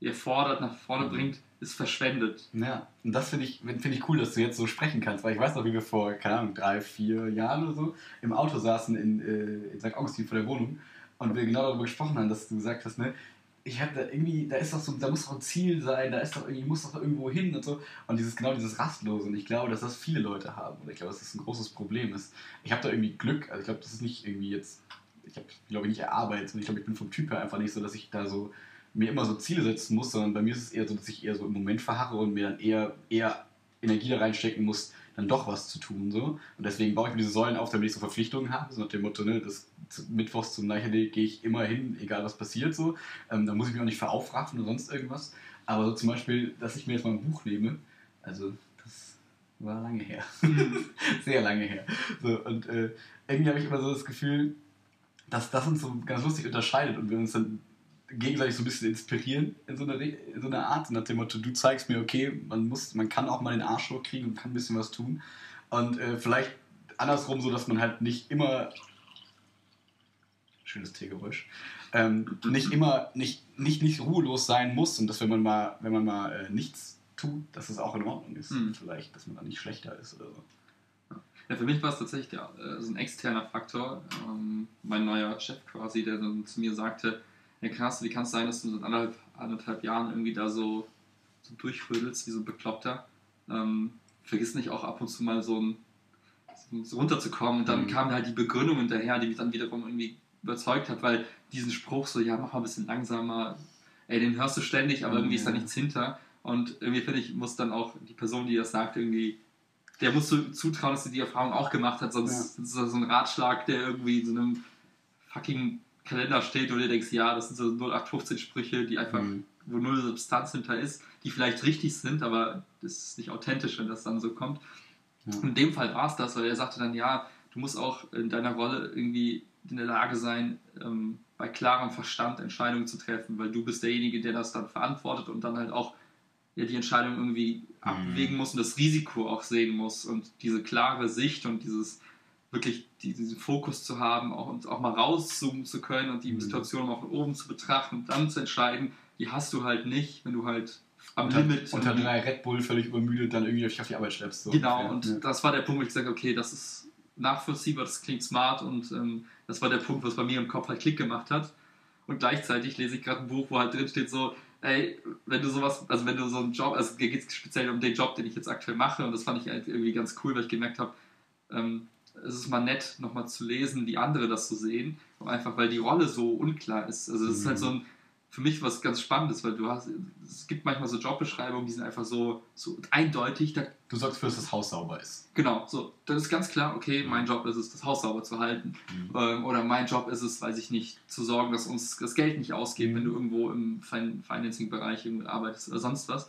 erfordert, nach vorne Mhm. bringt, ist verschwendet. Ja, und das finde ich, find ich cool, dass du jetzt so sprechen kannst, weil ich weiß noch, wie wir vor, keine Ahnung, drei, vier Jahren oder so im Auto saßen in, äh, in St. Augustin vor der Wohnung und wir genau darüber gesprochen haben, dass du gesagt hast, ne, ich habe da irgendwie, da ist doch so, da muss doch ein Ziel sein, da ist doch irgendwie, muss doch irgendwo hin und so. Und dieses, genau dieses Rastlose. Und ich glaube, dass das viele Leute haben. Und ich glaube, dass das ein großes Problem ist. Ich habe da irgendwie Glück, also ich glaube, das ist nicht irgendwie jetzt, ich habe, glaube ich, nicht erarbeitet, sondern ich glaube, ich bin vom Typ her einfach nicht so, dass ich da so mir immer so Ziele setzen muss, sondern bei mir ist es eher so, dass ich eher so im Moment verharre und mir dann eher, eher Energie da reinstecken muss, dann doch was zu tun. So. Und deswegen baue ich mir diese Säulen auf, damit ich so Verpflichtungen habe. So nach dem Motto, ne, das Mittwochs zum Leichtathletik gehe ich immer hin, egal was passiert. So. Ähm, da muss ich mich auch nicht veraufraffen oder sonst irgendwas. Aber so zum Beispiel, dass ich mir jetzt mal ein Buch nehme, also das war lange her. Sehr lange her. So, und äh, irgendwie habe ich immer so das Gefühl, dass das uns so ganz lustig unterscheidet und wir uns dann gegenseitig so ein bisschen inspirieren in so einer, in so einer Art, nach dem Motto, du zeigst mir, okay, man, muss, man kann auch mal den Arsch hochkriegen und kann ein bisschen was tun. Und äh, vielleicht andersrum so, dass man halt nicht immer schönes Teegeräusch, ähm, nicht immer, nicht, nicht, nicht ruhelos sein muss und dass wenn man mal, wenn man mal äh, nichts tut, dass es auch in Ordnung ist. Hm. Vielleicht, dass man dann nicht schlechter ist oder so. Ja, für mich war es tatsächlich der, äh, so ein externer Faktor. Ähm, mein neuer Chef quasi, der dann zu mir sagte, ja krass, wie kann es sein, dass du seit anderthalb, anderthalb Jahren irgendwie da so, so durchrödelst wie so ein Bekloppter. Ähm, vergiss nicht auch ab und zu mal so ein so runterzukommen. Und dann Mhm. kam halt die Begründung hinterher, die mich dann wiederum irgendwie überzeugt hat, weil diesen Spruch so, ja, mach mal ein bisschen langsamer, ey, den hörst du ständig, aber irgendwie ist da Ja. nichts hinter. Und irgendwie finde ich, muss dann auch die Person, die das sagt, irgendwie, der musst du zutrauen, dass sie die Erfahrung auch gemacht hat, sonst ist das so ein Ratschlag, der irgendwie in so einem fucking Kalender steht, wo du denkst, ja, das sind so 0815 Sprüche, die einfach, Mhm. wo null Substanz hinter ist, die vielleicht richtig sind, aber das ist nicht authentisch, wenn das dann so kommt. Ja. Und in dem Fall war es das, weil er sagte dann, ja, du musst auch in deiner Rolle irgendwie in der Lage sein, ähm, bei klarem Verstand Entscheidungen zu treffen, weil du bist derjenige, der das dann verantwortet und dann halt auch ja, die Entscheidung irgendwie abwägen muss und das Risiko auch sehen muss und diese klare Sicht und dieses wirklich die- diesen Fokus zu haben auch, und auch mal rauszoomen zu können und die Mhm. Situation mal von oben zu betrachten und dann zu entscheiden, die hast du halt nicht, wenn du halt am unter, Limit unter drei Red Bull völlig übermüdet dann irgendwie auf die Arbeit schleppst. So. Genau, Ja, und ja. das war der Punkt, wo ich gesagt habe, okay, das ist nachvollziehbar, das klingt smart und ähm, das war der Punkt, was bei mir im Kopf halt Klick gemacht hat. Und gleichzeitig lese ich gerade ein Buch, wo halt drin steht so, ey, wenn du sowas, also wenn du so einen Job, also hier geht es speziell um den Job, den ich jetzt aktuell mache und das fand ich halt irgendwie ganz cool, weil ich gemerkt habe, ähm, es ist mal nett, nochmal zu lesen, wie andere das so sehen, einfach weil die Rolle so unklar ist. Also das ist halt Mhm. so ein, für mich was ganz Spannendes, weil du hast, es gibt manchmal so Jobbeschreibungen, die sind einfach so, so eindeutig, da Du sorgst für, dass das Haus sauber ist. Genau, so. Dann ist ganz klar, okay, mein Job ist es, das Haus sauber zu halten. Ähm, oder mein Job ist es, weiß ich nicht, zu sorgen, dass uns das Geld nicht ausgeht, Mhm. wenn du irgendwo im fin Financing-Bereich arbeitest oder sonst was.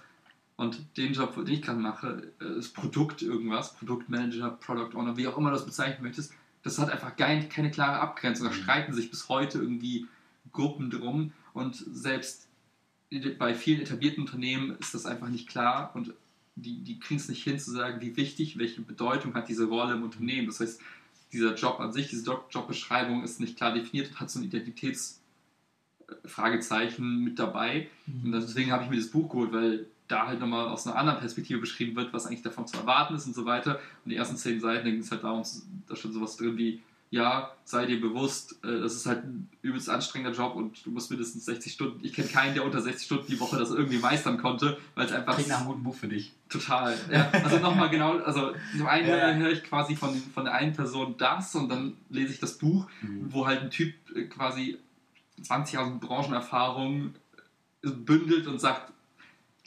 Und den Job, den ich gerade mache, äh, ist Produkt irgendwas, Produktmanager, Product Owner, wie auch immer du das bezeichnen möchtest. Das hat einfach kein, keine klare Abgrenzung. Da Mhm. streiten sich bis heute irgendwie Gruppen drum. Und selbst bei vielen etablierten Unternehmen ist das einfach nicht klar und die, die kriegen es nicht hin zu sagen, wie wichtig, welche Bedeutung hat diese Rolle im Unternehmen. Das heißt, dieser Job an sich, diese Job Jobbeschreibung ist nicht klar definiert und hat so ein Identitätsfragezeichen mit dabei. Und deswegen habe ich mir das Buch geholt, weil da halt nochmal aus einer anderen Perspektive beschrieben wird, was eigentlich davon zu erwarten ist und so weiter. Und die ersten zehn Seiten, da ging es halt darum, da stand sowas drin wie, ja, sei dir bewusst, äh, das ist halt ein übelst anstrengender Job und du musst mindestens 60 Stunden, ich kenne keinen, der unter 60 Stunden die Woche das irgendwie meistern konnte, weil es einfach Klingt nach einem guten Buch für dich. total, ja, also nochmal genau, also zum einen Ja. höre ich quasi von, von der einen Person das und dann lese ich das Buch, Mhm. wo halt ein Typ äh, quasi 20 Jahre Branchenerfahrung äh, bündelt und sagt,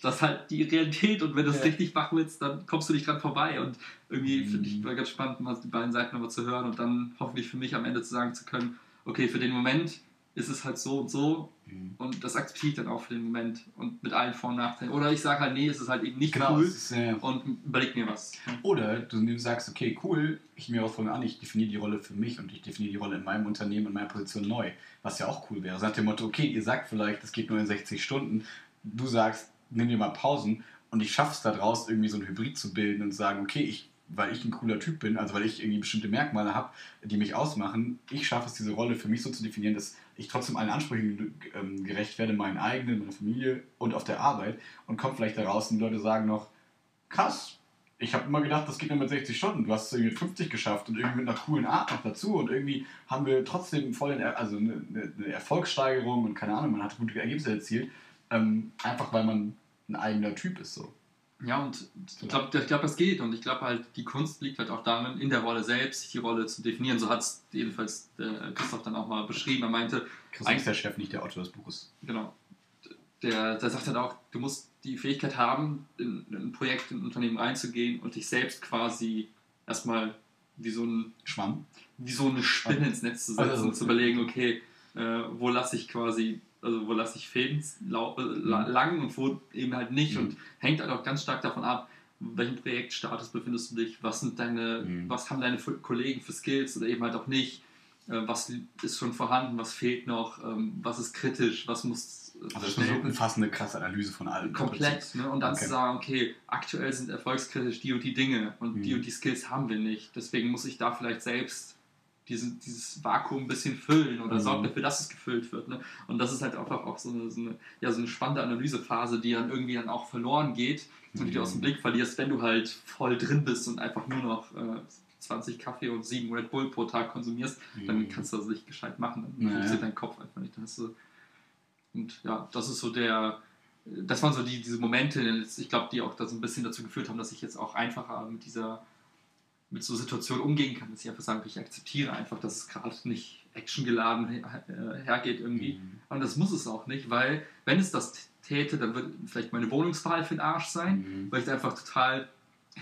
das ist halt die Realität und wenn du es Ja. richtig machen willst, dann kommst du nicht dran vorbei und irgendwie Mhm. finde ich war ganz spannend, mal die beiden Seiten nochmal zu hören und dann hoffentlich für mich am Ende zu sagen zu können, okay, für den Moment ist es halt so und so Mhm. und das akzeptiere ich dann auch für den Moment und mit allen Vor- und Nachteilen. Oder ich sage halt, nee, es ist halt eben nicht Genau, cool ist, äh, und überleg mir was. Oder du sagst, okay, cool, ich nehme auch von an, ich definiere die Rolle für mich und ich definiere die Rolle in meinem Unternehmen, in meiner Position neu. Was ja auch cool wäre. Nach dem Motto, okay, ihr sagt vielleicht, es geht nur in 60 Stunden. Du sagst, nimm dir mal Pausen und ich schaffe es daraus, irgendwie so ein Hybrid zu bilden und sagen, okay, ich, weil ich ein cooler Typ bin, also weil ich irgendwie bestimmte Merkmale habe, die mich ausmachen, ich schaffe es, diese Rolle für mich so zu definieren, dass ich trotzdem allen Ansprüchen ähm, gerecht werde, meinen eigenen, meiner Familie und auf der Arbeit und komme vielleicht daraus und die Leute sagen noch, krass, ich habe immer gedacht, das geht nur mit 60 Stunden. Du hast es irgendwie mit 50 geschafft und irgendwie mit einer coolen Art noch dazu. Und irgendwie haben wir trotzdem voll also eine, eine eine Erfolgssteigerung und keine Ahnung, man hat gute Ergebnisse erzielt. Ähm, einfach weil man ein eigener Typ ist. So. Ja, und ich glaube, ich glaub, das geht. Und ich glaube halt, die Kunst liegt halt auch darin, in der Rolle selbst sich die Rolle zu definieren. So hat es jedenfalls der Christoph dann auch mal beschrieben. Er meinte, Christoph ist der Chef, nicht der Autor des Buches. genau, der, der sagt halt auch, du musst die Fähigkeit haben, in, in ein Projekt, in ein Unternehmen reinzugehen und dich selbst quasi erstmal wie so, ein, Schwamm. wie so eine Spinne ins Netz zu setzen Also- und zu überlegen, okay, äh, wo lasse ich quasi, also wo lasse ich Fäden äh, la- lang und wo eben halt nicht. Mhm. Und hängt halt auch ganz stark davon ab, in welchem Projektstatus befindest du dich, was sind deine, Mhm. was haben deine Kollegen für Skills oder eben halt auch nicht, äh, was ist schon vorhanden, was fehlt noch, ähm, was ist kritisch, was muss äh, Also das ist eine umfassende, krasse Analyse von allem. komplett. Ne? Und dann Okay. zu sagen, okay, aktuell sind erfolgskritisch die und die Dinge und die Mhm. und die Skills haben wir nicht. Deswegen muss ich da vielleicht selbst diesen, dieses Vakuum ein bisschen füllen oder Mhm. sorgt dafür, dass es gefüllt wird. Ne? Und das ist halt einfach auch so eine, so, eine, ja, so eine spannende Analysephase, die dann irgendwie dann auch verloren geht und die du Mhm. aus dem Blick verlierst, wenn du halt voll drin bist und einfach nur noch äh, 20 Kaffee und 7 Red Bull pro Tag konsumierst, dann Mhm. kannst du das nicht gescheit machen. Dann Naja. funktioniert dein Kopf einfach nicht. Dann du, und ja, das ist so der, das waren so die, diese Momente, ich glaube, die auch da so ein bisschen dazu geführt haben, dass ich jetzt auch einfacher mit dieser, mit so Situationen umgehen kann, dass ich einfach sage, ich akzeptiere einfach, dass es gerade nicht actiongeladen her, äh, hergeht irgendwie. Mhm. Und das muss es auch nicht, weil wenn es das täte, dann wird vielleicht meine Wohnungswahl für den Arsch sein, Mhm. weil ich da einfach total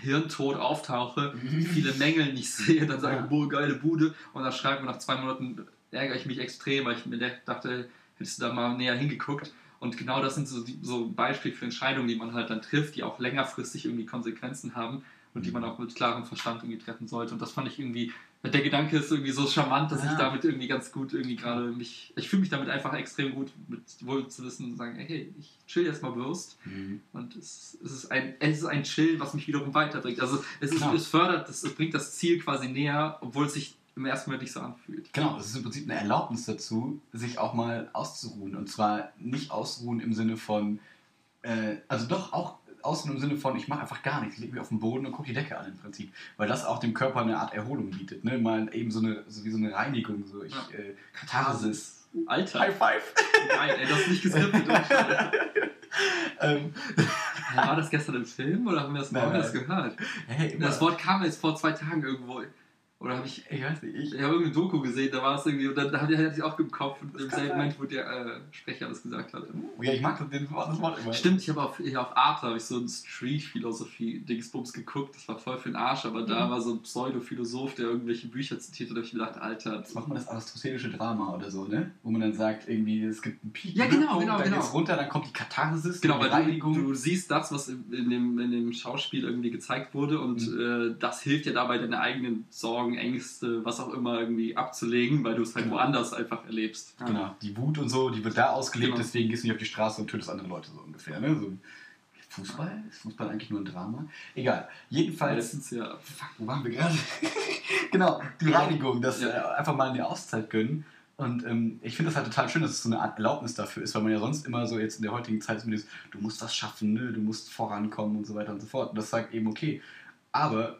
hirntot auftauche, Mhm. viele Mängel nicht sehe, dann sage Ja. ich, boah, geile Bude und dann schreibt mir nach zwei Monaten, ärgere ich mich extrem, weil ich mir dachte, hättest du da mal näher hingeguckt. Und genau das sind so, die, so Beispiele für Entscheidungen, die man halt dann trifft, die auch längerfristig irgendwie Konsequenzen haben und die man auch mit klarem Verstand irgendwie treffen sollte. Und das fand ich irgendwie, der Gedanke ist irgendwie so charmant, dass ich Ja. damit irgendwie ganz gut irgendwie gerade mich, ich fühle mich damit einfach extrem gut, mit wohl zu wissen und sagen, hey, ich chill jetzt mal bewusst Mhm. und es, es, ist ein, es ist ein Chill, was mich wiederum weiterbringt. Also es, ist, Klar. es fördert, es, es bringt das Ziel quasi näher, obwohl es sich im ersten Moment nicht so anfühlt. Genau, es ist im Prinzip eine Erlaubnis dazu, sich auch mal auszuruhen. Und zwar nicht ausruhen im Sinne von, äh, also doch auch ausruhen im Sinne von, ich mache einfach gar nichts, ich lege mich auf den Boden und gucke die Decke an im Prinzip. Weil das auch dem Körper eine Art Erholung bietet. Ne? Mal eben so eine, so wie so eine Reinigung, so ich, Ja. äh, Katharsis. Alter, High five! nein, ey, das ist nicht geskriptet. ähm, War das gestern im Film oder haben wir das, nein. gehört? hey, Das Wort kam jetzt vor zwei Tagen irgendwo. Oder habe ich. ich weiß nicht, ich, Ich habe irgendeine Doku gesehen, da war es irgendwie, und dann ich- hatte ich auch im Kopf, und Das im selben. Moment, wo der äh, Sprecher das gesagt hat. ja, ich mag das, den, das Wort immer. Stimmt, ich habe auf, ich auf Arte habe ich so ein Street-Philosophie-Dingsbums geguckt, das war voll für den Arsch, aber da Mhm. war so ein Pseudo-Philosoph, der irgendwelche Bücher zitiert und da habe ich mir gedacht, Alter, Jetzt macht man das aristotelische Drama oder so, ne? Wo man dann sagt, irgendwie, es gibt einen Peak, Ja, genau, Höhepunkt, genau, dann genau. geht's runter, dann kommt die Katharsis, Genau, die weil Reinigung. du, du siehst das, was in in dem, in dem Schauspiel irgendwie gezeigt wurde und äh, das hilft dir dabei, deine eigenen Sorgen, Ängste, was auch immer irgendwie abzulegen, weil du es halt Genau. woanders einfach erlebst. Ja. Genau, die Wut und so, die wird da ausgelebt, Genau. deswegen gehst du nicht auf die Straße und tötest andere Leute so ungefähr. Ne? So, Fußball? Ist Fußball eigentlich nur ein Drama? Egal. Jedenfalls, Meistens ja. fuck, wo waren wir gerade? genau, die Reinigung, das Ja. äh, einfach mal eine Auszeit gönnen. Und ähm, ich finde das halt total schön, dass es so eine Art Erlaubnis dafür ist, weil man ja sonst immer so jetzt in der heutigen Zeit dieses, du musst was schaffen, ne? du musst vorankommen und so weiter und so fort. Und das sagt eben, okay, aber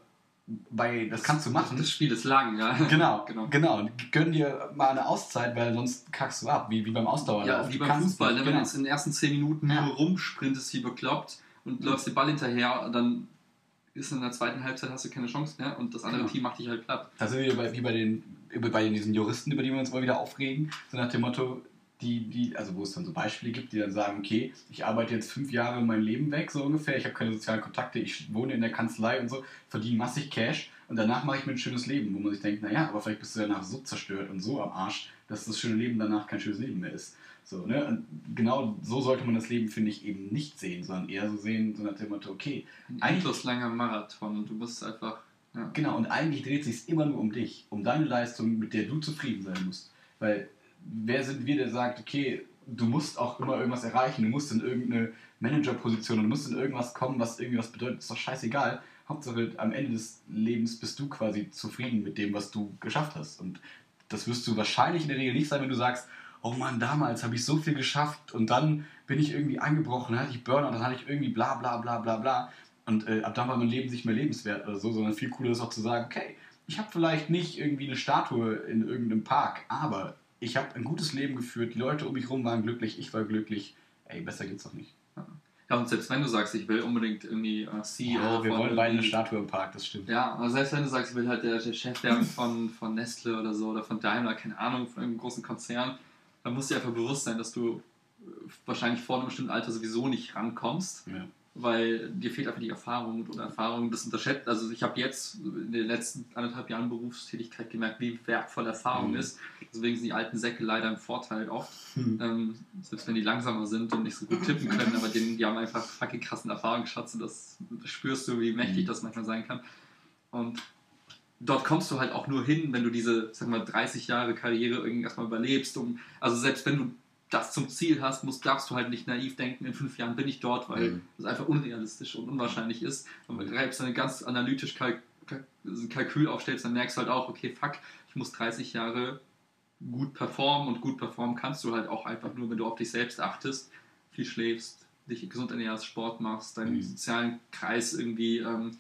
bei, das kannst du machen. Das Spiel ist lang, ja. Genau, Genau. genau. Gönn dir mal eine Auszeit, weil sonst kackst du ab, wie, wie beim Ausdauerlauf. Ja, wie beim Fußball, nicht, ne? wenn genau. du jetzt in den ersten 10 Minuten Ja. nur rumsprintest wie bekloppt und läufst den Ball hinterher, dann ist in der zweiten Halbzeit hast du keine Chance mehr und das andere Genau. Team macht dich halt platt. Da sind wir bei, wie bei den, über- bei diesen Juristen, über die wir uns immer wieder aufregen, so nach dem Motto, die, die, also wo es dann so Beispiele gibt, die dann sagen, okay, ich arbeite jetzt fünf Jahre mein Leben weg, so ungefähr, ich habe keine sozialen Kontakte, ich wohne in der Kanzlei und so, verdiene massig Cash und danach mache ich mir ein schönes Leben, wo man sich denkt, naja, aber vielleicht bist du danach so zerstört und so am Arsch, dass das schöne Leben danach kein schönes Leben mehr ist. So, ne? Und genau so sollte man das Leben, finde ich, eben nicht sehen, sondern eher so sehen, so nach dem Motto, okay, Ein endlos langer Marathon und du musst einfach. Ja. Genau, und eigentlich dreht es sich immer nur um dich, um deine Leistung, mit der du zufrieden sein musst. Weil wer sind wir, der sagt, okay, du musst auch immer irgendwas erreichen, du musst in irgendeine Managerposition, du musst in irgendwas kommen, was irgendwie was bedeutet, ist doch scheißegal. Hauptsache am Ende des Lebens bist du quasi zufrieden mit dem, was du geschafft hast. Und das wirst du wahrscheinlich in der Regel nicht sein, wenn du sagst, oh Mann, damals habe ich so viel geschafft und dann bin ich irgendwie angebrochen, dann hatte ich Burnout, dann hatte ich irgendwie bla bla bla bla bla. Und äh, ab dann war mein Leben nicht mehr lebenswert oder so, sondern viel cooler ist auch zu sagen, okay, ich habe vielleicht nicht irgendwie eine Statue in irgendeinem Park, aber ich habe ein gutes Leben geführt, die Leute um mich herum waren glücklich, ich war glücklich. Ey, besser geht's doch nicht. ja, und selbst wenn du sagst, ich will unbedingt irgendwie äh, CEO Ja, wir wollen beide eine Statue im Park, das stimmt. Ja, aber selbst wenn du sagst, ich will halt der, der Chef werden von, von Nestle oder so oder von Daimler, keine Ahnung, von irgendeinem großen Konzern, dann musst dir einfach bewusst sein, dass du äh, wahrscheinlich vor einem bestimmten Alter sowieso nicht rankommst, Ja. Weil dir fehlt einfach die Erfahrung und Erfahrung, das unterschätzt. Also ich habe jetzt in den letzten anderthalb Jahren Berufstätigkeit gemerkt, wie wertvoll Erfahrung Mhm. ist. Deswegen sind die alten Säcke leider im Vorteil oft. Hm. Ähm, selbst wenn die langsamer sind und nicht so gut tippen können, aber die, die haben einfach fucking krassen Erfahrungsschatz und das spürst du, wie mächtig Mhm. das manchmal sein kann. Und dort kommst du halt auch nur hin, wenn du diese, sag mal, 30 Jahre Karriere irgendwie erstmal überlebst. Um, also selbst wenn du das zum Ziel hast, musst, darfst du halt nicht naiv denken, in fünf Jahren bin ich dort, weil Mhm. das einfach unrealistisch und unwahrscheinlich ist. Und wenn du dann ganz analytisch Kalk Kalkül aufstellst, dann merkst du halt auch, okay, fuck, ich muss 30 Jahre gut performen und gut performen kannst du halt auch einfach nur, wenn du auf dich selbst achtest, viel schläfst, dich gesund ernährst, Sport machst, deinen Mhm. sozialen Kreis irgendwie ähm,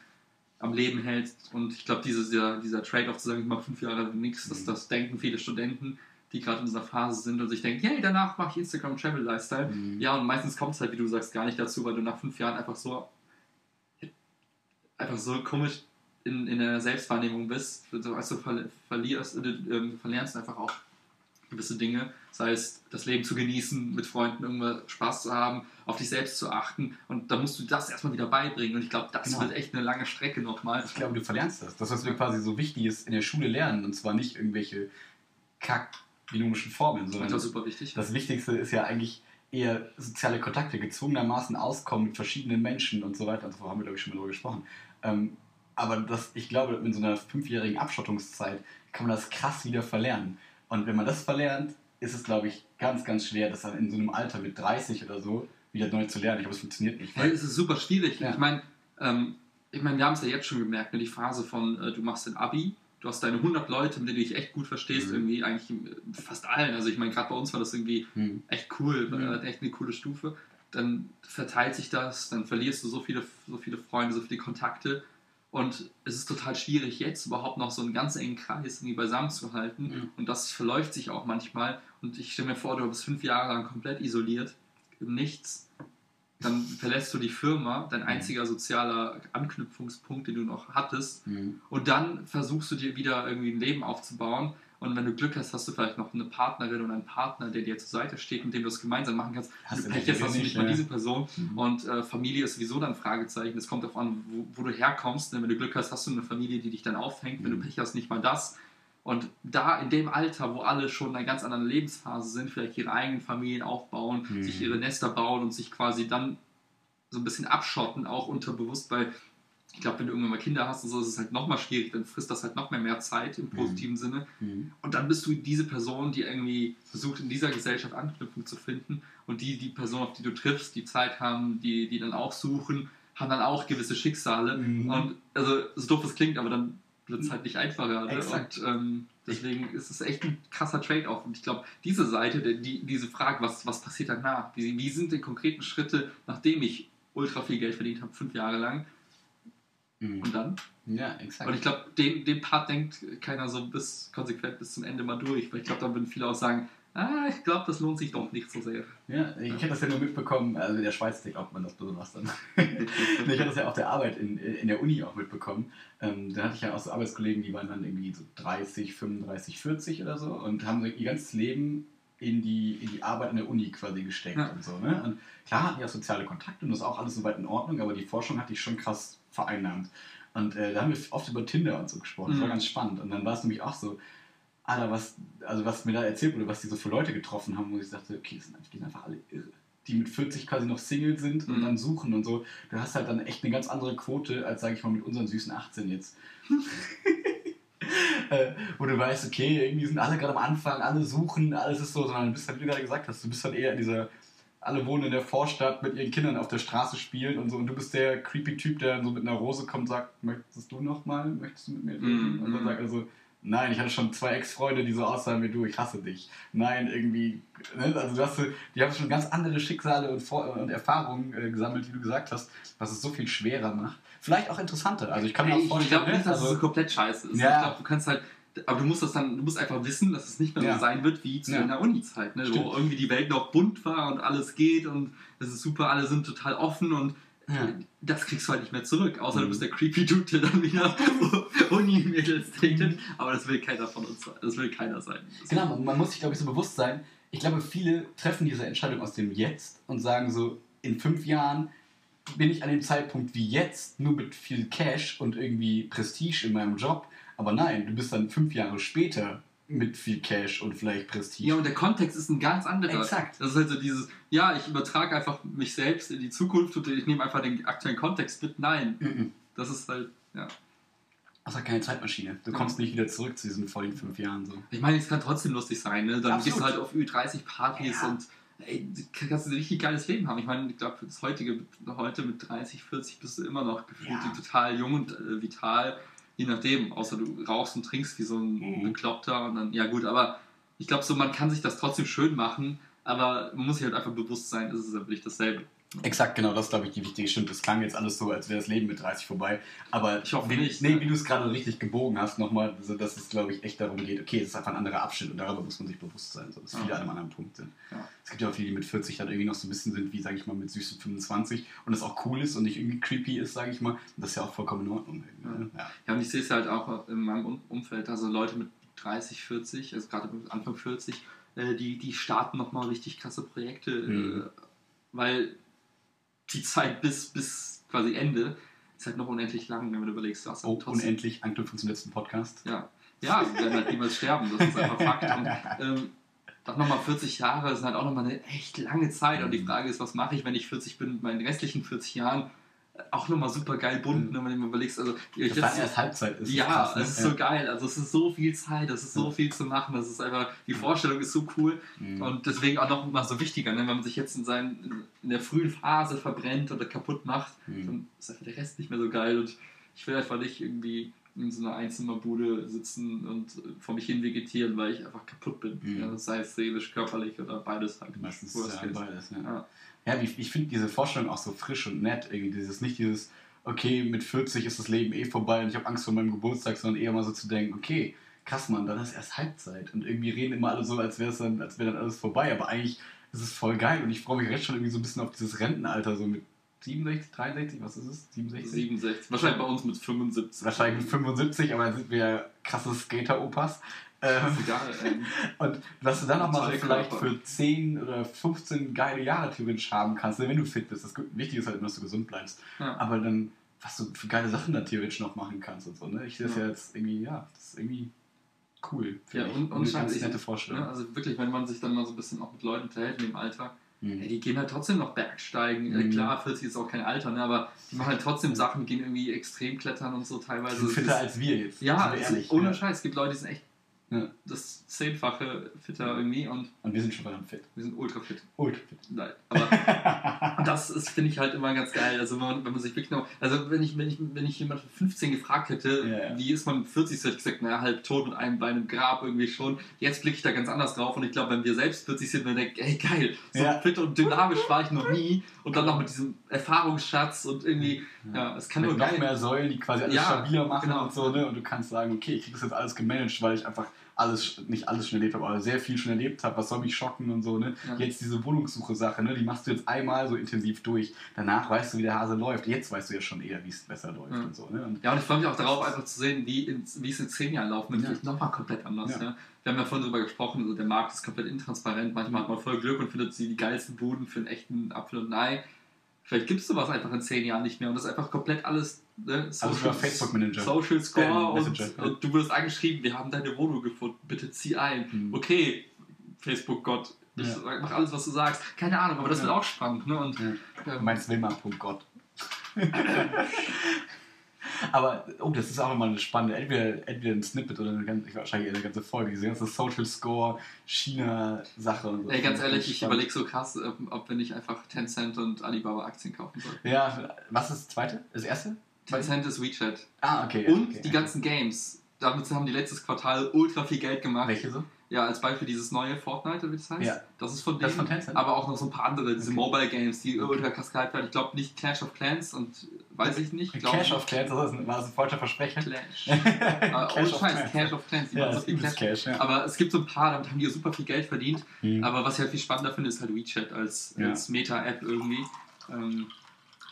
am Leben hältst. Und ich glaube, diese, dieser, dieser Trade-off zu sagen, ich mache fünf Jahre nichts, das, Mhm. das denken viele Studenten, die gerade in dieser Phase sind und sich denken, hey, danach mache ich Instagram Travel Lifestyle. Mhm. Ja, und meistens kommt es halt, wie du sagst, gar nicht dazu, weil du nach fünf Jahren einfach so einfach so komisch in, in der Selbstwahrnehmung bist. Also, also ver verlierst, äh, ähm, verlernst einfach auch gewisse Dinge. Sei es das Leben zu genießen, mit Freunden irgendwas Spaß zu haben, auf dich selbst zu achten. Und da musst du das erstmal wieder beibringen. Und ich glaube, das Genau. wird echt eine lange Strecke nochmal. Ich glaube, du verlernst das. Das, was wir quasi so wichtig ist in der Schule lernen, und zwar nicht irgendwelche kack-binomischen Formeln, Das sondern ist super wichtig. das Wichtigste ist ja eigentlich eher soziale Kontakte, gezwungenermaßen auskommen mit verschiedenen Menschen und so weiter und so fort, haben wir, glaube ich, schon mal darüber gesprochen. Ähm, aber das, ich glaube, in so einer fünfjährigen Abschottungszeit kann man das krass wieder verlernen. Und wenn man das verlernt, ist es, glaube ich, ganz, ganz schwer, das dann in so einem Alter mit 30 oder so wieder neu zu lernen. Ich glaube, es funktioniert nicht. Hey, es ist super schwierig. Ja. Ich meine, ähm, ich mein, wir haben es ja jetzt schon gemerkt, ne, die Phase von, äh, du machst den Abi, du hast deine 100 Leute, mit denen du dich echt gut verstehst, Mhm. irgendwie eigentlich äh, fast allen. Also ich meine, gerade bei uns war das irgendwie Hm. echt cool, Mhm. echt eine coole Stufe. Dann verteilt sich das, dann verlierst du so viele, so viele Freunde, so viele Kontakte. Und es ist total schwierig, jetzt überhaupt noch so einen ganz engen Kreis irgendwie beisammen zu halten. Mhm. Und das verläuft sich auch manchmal. Und ich stelle mir vor, du bist fünf Jahre lang komplett isoliert, im Nichts. Dann verlässt du die Firma, dein einziger sozialer Anknüpfungspunkt, den du noch hattest. Hm. Und dann versuchst du dir wieder irgendwie ein Leben aufzubauen. Und wenn du Glück hast, hast du vielleicht noch eine Partnerin oder einen Partner, der dir zur Seite steht, mit dem du das gemeinsam machen kannst. Hast Wenn du Pech nicht, hast, hast du nicht, nicht mal ja. diese Person. Mhm. Und äh, Familie ist sowieso dann ein Fragezeichen. Es kommt darauf an, wo, wo du herkommst. Denn wenn du Glück hast, hast du eine Familie, die dich dann aufhängt. Wenn Mhm. du Pech hast, nicht mal das. Und da in dem Alter, wo alle schon in einer ganz anderen Lebensphase sind, vielleicht ihre eigenen Familien aufbauen, Mhm. sich ihre Nester bauen und sich quasi dann so ein bisschen abschotten, auch unterbewusst, weil ich glaube, wenn du irgendwann mal Kinder hast und so, ist es halt nochmal schwierig, dann frisst das halt noch mehr, mehr Zeit im positiven Sinne. Hm. Und dann bist du diese Person, die irgendwie versucht, in dieser Gesellschaft Anknüpfung zu finden. Und die, die Person, auf die du triffst, die Zeit haben, die, die dann auch suchen, haben dann auch gewisse Schicksale. Mhm. Und also, so doof es klingt, aber dann wird es halt nicht einfacher. Ne? Und ähm, deswegen ist es echt ein krasser Trade-off. Und ich glaube, diese Seite, die, diese Frage, was, was passiert danach? Wie, wie sind die konkreten Schritte, nachdem ich ultra viel Geld verdient habe, fünf Jahre lang? Hm. Und dann? Ja, exakt. Und ich glaube, den, den Part denkt keiner so bis konsequent bis zum Ende mal durch. Weil ich glaube, dann würden viele auch sagen, ah, ich glaube, das lohnt sich doch nicht so sehr. Ja, ich habe das ja nur mitbekommen, also in der Schweiz glaubt man das besonders dann. Ich hatte das ja auf der Arbeit in, in der Uni auch mitbekommen. Ähm, da hatte ich ja auch so Arbeitskollegen, die waren dann irgendwie so 30, 35, 40 oder so und haben ihr ganzes Leben in die, in die Arbeit in der Uni quasi gesteckt Ja. und so. Ne? Und klar hatten die auch soziale Kontakte und das ist auch alles soweit in Ordnung, aber die Forschung hat dich schon krass vereinnahmt. Und äh, da haben wir oft über Tinder und so gesprochen. Das war Mhm. ganz spannend. Und dann war es nämlich auch so, Alter, was, also was mir da erzählt wurde, was die so für Leute getroffen haben, wo ich dachte, okay, die sind, einfach- die sind einfach alle irre. Die mit 40 quasi noch Single sind und Mhm. dann suchen und so. Du hast halt dann echt eine ganz andere Quote, als, sage ich mal, mit unseren süßen 18 jetzt. äh, wo du weißt, okay, irgendwie sind alle gerade am Anfang, alle suchen, alles ist so, sondern du bist halt, wie du gerade gesagt hast, du bist halt eher in dieser, alle wohnen in der Vorstadt mit ihren Kindern auf der Straße spielen und so und du bist der creepy Typ, der dann so mit einer Rose kommt und sagt, möchtest du noch mal, möchtest du mit mir reden? Mhm. Und dann sagt er so, nein, ich hatte schon zwei Ex-Freunde, die so aussahen wie du, ich hasse dich. Nein, irgendwie, ne? also du hast, die haben schon ganz andere Schicksale und, und Erfahrungen äh, gesammelt, wie du gesagt hast, was es so viel schwerer macht. Vielleicht auch interessanter, also ich kann mir auch ich vorstellen, glaube nicht, ne? dass also, es komplett scheiße ist. Ja. Ich glaube, du kannst halt, aber du musst das dann, du musst einfach wissen, dass es nicht mehr Ja. so sein wird wie zu Ja. in der Uni-Zeit, ne? Wo irgendwie die Welt noch bunt war und alles geht und es ist super, alle sind total offen und Ja. das kriegst du halt nicht mehr zurück, außer du Mhm. bist der creepy Dude, der dann wieder Uni-Mädels datet, aber das will keiner von uns sein, das will keiner sein. Das Genau, man, man muss sich, glaube ich, so bewusst sein. Ich glaube, viele treffen diese Entscheidung aus dem Jetzt und sagen so, in fünf Jahren bin ich an dem Zeitpunkt wie jetzt, nur mit viel Cash und irgendwie Prestige in meinem Job. Aber nein, du bist dann fünf Jahre später mit viel Cash und vielleicht Prestige. Ja, und der Kontext ist ein ganz anderer. Exakt. Das ist halt so dieses, ja, ich übertrage einfach mich selbst in die Zukunft und ich nehme einfach den aktuellen Kontext mit. Nein, Mhm. das ist halt, ja. Das ist halt keine Zeitmaschine. Du kommst nicht wieder zurück zu diesen vollen fünf Jahren. So. Ich meine, es kann trotzdem lustig sein, ne? Dann Absolut. gehst du halt auf Ü30-Partys Ja. und ey, du kannst ein richtig geiles Leben haben. Ich meine, ich glaube, das heutige, heute mit 30, 40 bist du immer noch gefühlt Ja. total jung und äh, vital, je nachdem. Außer du rauchst und trinkst wie so ein Mhm. Bekloppter und dann, ja gut, aber ich glaube so, man kann sich das trotzdem schön machen, aber man muss sich halt einfach bewusst sein, es ist ja wirklich dasselbe. Exakt, genau, das ist, glaube ich, die wichtige Stimmt. Es klang jetzt alles so, als wäre das Leben mit 30 vorbei. Aber Ich hoffe wie, nicht. Nee, wie du es gerade richtig gebogen hast, nochmal, so, dass es, glaube ich, echt darum geht, okay, es ist einfach ein anderer Abschnitt und darüber muss man sich bewusst sein, so, dass viele Ja. an einem anderen Punkt sind. Ja. Es gibt ja auch viele, die mit 40 dann irgendwie noch so ein bisschen sind, wie, sage ich mal, mit süßen 25 und das auch cool ist und nicht irgendwie creepy ist, sage ich mal. Und das ist ja auch vollkommen in Ordnung. ne? Ja. Ja, und ich sehe es halt auch in meinem Um- Umfeld, also Leute mit 30, 40, also gerade Anfang 40, äh, die, die starten nochmal richtig krasse Projekte, Mhm. äh, weil die Zeit bis, bis quasi Ende ist halt noch unendlich lang, wenn man überlegst, du hast halt Oh, trotzdem- unendlich, Anknüpfung zum letzten Podcast. Ja, ja, wir werden halt niemals sterben, das ist einfach Fakt. Und, ähm, dann nochmal 40 Jahre sind halt auch nochmal eine echt lange Zeit. Und die Mhm. Frage ist, was mache ich, wenn ich 40 bin, mit meinen restlichen 40 Jahren? Auch nochmal super geil bunt, Mhm. ne, wenn mal überlegst. Also, ich Das war erst Halbzeit. Ist ja, krass, ne? es ist so geil. Also es ist so viel Zeit, es ist so viel zu machen. Das ist einfach, die Vorstellung ist so cool Mhm. und deswegen auch noch mal so wichtiger, ne? wenn man sich jetzt in, seinen, in der frühen Phase verbrennt oder kaputt macht, Mhm. dann ist einfach der Rest nicht mehr so geil und ich will einfach nicht irgendwie in so einer Einzimmerbude sitzen und vor mich hin vegetieren, weil ich einfach kaputt bin. Mhm. Ja, sei es seelisch, körperlich oder beides halt. Meistens ja, beides, ja. Ja. Ja, wie- ich finde diese Vorstellung auch so frisch und nett. Irgendwie dieses, nicht dieses, okay, mit 40 ist das Leben eh vorbei und ich habe Angst vor meinem Geburtstag, sondern eher mal so zu denken, okay, krass, Mann, dann ist erst Halbzeit. Und irgendwie reden immer alle so, als wäre dann, als wäre dann alles vorbei. Aber eigentlich ist es voll geil und ich freue mich jetzt schon irgendwie so ein bisschen auf dieses Rentenalter, so mit 67, 63, was ist es? 67? 67. Wahrscheinlich bei uns mit 75. Wahrscheinlich mit 75, aber dann sind wir ja krasse Skater-Opas. Ähm, egal. Ähm, und dass du dann noch mal so vielleicht Körper. für 10 oder 15 geile Jahre theoretisch haben kannst, ne, wenn du fit bist. Das Wichtige ist halt dass du gesund bleibst. ja. Aber dann, was du für geile Sachen dann theoretisch noch machen kannst und so. Ne? Ich sehe das Ja. ja jetzt irgendwie, ja, das ist irgendwie cool. Ja, ich. und- und eine ganz ich- nette Vorstellung. Ja, also wirklich, wenn man sich dann mal so ein bisschen auch mit Leuten unterhält in dem Alter, Mhm. ey, die gehen halt trotzdem noch Bergsteigen. Mhm. Klar, 40 ist auch kein Alter, ne, aber die machen halt trotzdem Sachen, gehen irgendwie extrem klettern und so Die teilweise. sind Es fitter als wir jetzt. ja, sind ehrlich. ohne ja. Scheiß, es gibt Leute, die sind echt Ja. das zehnfache fitter irgendwie und Und wir sind schon verdammt fit. wir sind ultra fit. Ultra fit. Nein, aber das ist, finde ich halt immer ganz geil. Also wenn man, wenn man sich wirklich noch, also wenn ich, wenn ich, wenn ich jemand von 15 gefragt hätte, Ja, ja. wie ist man mit 40, so hätte ich gesagt, naja, halb tot mit einem Bein im Grab irgendwie schon. Jetzt blicke ich da ganz anders drauf und ich glaube, wenn wir selbst 40 sind, dann denke ey geil, so Ja. fit und dynamisch war ich noch nie und dann noch mit diesem Erfahrungsschatz und irgendwie, ja, es kann Mit nur noch geil mehr Säulen, die quasi alles Ja, stabiler machen genau. und so, ne? Und du kannst sagen, okay, ich krieg das jetzt alles gemanagt, weil ich einfach alles, nicht alles schon erlebt habe, aber sehr viel schon erlebt habe, was soll mich schocken und so, ne? Ja. Jetzt diese Wohnungssuche-Sache, ne? Die machst du jetzt einmal so intensiv durch. Danach weißt du, wie der Hase läuft. Jetzt weißt du ja schon eher, wie es besser läuft Ja. und so, ne? Und Ja, und ich freue mich auch darauf, einfach zu sehen, wie, in, wie es in zehn Jahren laufen wird. Ja. Nochmal komplett anders. Ja. Ja. Wir haben ja vorhin darüber gesprochen, also der Markt ist komplett intransparent. Manchmal hat man voll Glück und findet sie die geilsten Buden für einen echten Apfel und ein Ei. Vielleicht gibt es sowas einfach in zehn Jahren nicht mehr und das ist einfach komplett alles ne, Also über Facebook Manager. Social Score Äh, und, Messenger, ja. und du wirst angeschrieben, wir haben deine Wohnung gefunden, bitte zieh ein. Mhm. Okay, Facebook-Gott, ich Ja. mach alles, was du sagst. Keine Ahnung, aber das Ja. wird auch spannend. Ne? Und, Ja. ähm, Du meinst Wilma.gott. Aber, oh, das ist auch nochmal eine spannende, entweder, entweder ein Snippet oder eine ganze, wahrscheinlich eine ganze Folge, diese ganze Social Score, China-Sache und so. ey, ganz ehrlich, ich überlege so krass, ob, ob wir nicht einfach Tencent und Alibaba Aktien kaufen sollen. Ja, was ist das zweite? Das erste? Tencent ist WeChat. Ah, okay. ja, Und okay. die ganzen Games. Damit haben die letztes Quartal ultra viel Geld gemacht. Welche so? Ja, als Beispiel dieses neue Fortnite, wie das heißt. Ja. Das ist von Das denen. ist von Tencent? Aber auch noch so ein paar andere, diese Okay. Mobile Games, die Okay. ultra krass gehypt werden. Ich glaube nicht Clash of Clans und weiß ich nicht. glaub Cash nicht. of Clans, das ein, war das ein falscher Versprecher? Clash. Aber Cash ohne of Clans. Clash of Clans. Die Ja, so das viel Clash. Cash, ja. Aber es gibt so ein paar, damit haben die super viel Geld verdient. Mhm. Aber was ich halt viel spannender finde, ist halt WeChat als, Ja. als Meta-App irgendwie. Ähm,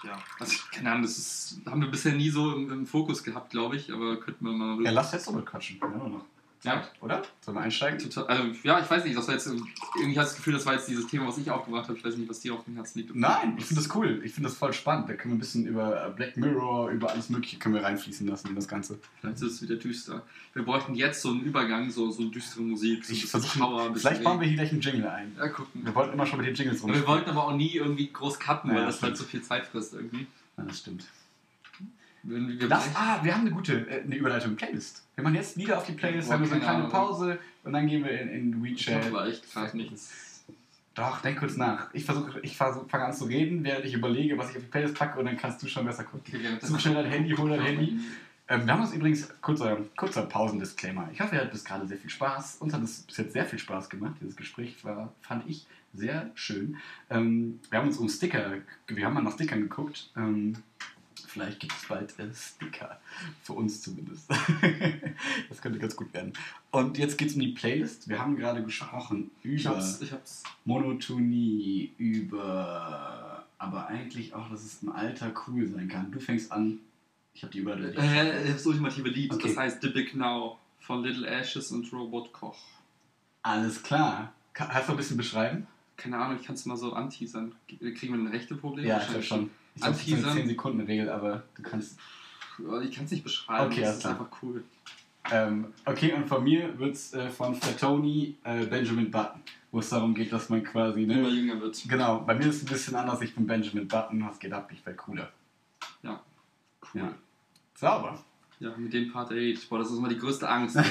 ja, also keine Ahnung, das ist, haben wir bisher nie so im, im Fokus gehabt, glaube ich, aber könnten wir mal Ja, lass jetzt aber quatschen. Ja, noch. Ja. Oder? Sollen wir einsteigen? Total, also, ja, ich weiß nicht, das war jetzt, irgendwie ich das Gefühl, das war jetzt dieses Thema, was ich aufgebracht habe. Ich weiß nicht, was dir auf dem Herzen liegt. Nein, ich finde das cool. Ich finde das voll spannend. Da können wir ein bisschen über Black Mirror, über alles Mögliche können wir reinfließen lassen in das Ganze. Vielleicht ist es wieder düster. Wir bräuchten jetzt so einen Übergang, so, so düstere Musik. So Ich versuche. Bisschen Vielleicht bauen wir hier gleich einen Jingle ein. Ja, gucken. Wir wollten immer schon mit den Jingles Aber wir wollten aber auch nie irgendwie groß cutten, Ja, weil das halt so viel Zeit frisst irgendwie. Ja, das stimmt. Das, ah, wir haben eine gute äh, eine Überleitung. Playlist. Wir machen jetzt Lieder auf die Playlist, haben wir so eine kleine. Pause und dann gehen wir in, in ich WeChat. aber echt gerade nichts. Doch, denk kurz nach. Ich versuche, ich versuch, fange an zu reden, während ich überlege, was ich auf die Playlist packe und dann kannst du schon besser gucken. Okay, Such schnell dein Handy, hol dein Handy. Ähm, wir haben uns übrigens, kurzer, kurzer Pausendisclaimer. Ich hoffe, ihr hattet bis gerade sehr viel Spaß. Uns hat es bis jetzt sehr viel Spaß gemacht. Dieses Gespräch war, fand ich, sehr schön. Ähm, wir haben uns um Sticker, wir haben mal nach Stickern geguckt. Ähm, vielleicht gibt es bald äh, Sticker. Für uns zumindest. das könnte ganz gut werden. Und jetzt geht es um die Playlist. Wir haben gerade gesprochen Ich über hab's, ich hab's. Monotonie, über aber eigentlich auch, dass es im Alter cool sein kann. Du fängst an. Ich habe die Überleitung. Äh, das ultimative Lied, Okay. das heißt The Big Now von Little Ashes und Robot Koch. Alles klar. Ka- Kannst du ein bisschen beschreiben? Keine Ahnung, ich kann es mal so anteasern. Kriegen wir ein rechte Problem? Ja, ich glaube schon. Ich glaube, das ist eine Anteasern. 10 Sekunden Regel, aber du kannst. Ich kann es nicht beschreiben, Okay, das ist einfach cool. Ähm, okay, und von mir wird es äh, von Fatoni äh, Benjamin Button, wo es darum geht, dass man quasi. Immer Ne, jünger wird. genau, bei mir ist es ein bisschen anders. Ich bin Benjamin Button. Was geht ab? Ich wäre cooler. Ja, cool. Ja. Sauber. Ja, mit dem Part Age. Boah, das ist immer die größte Angst. So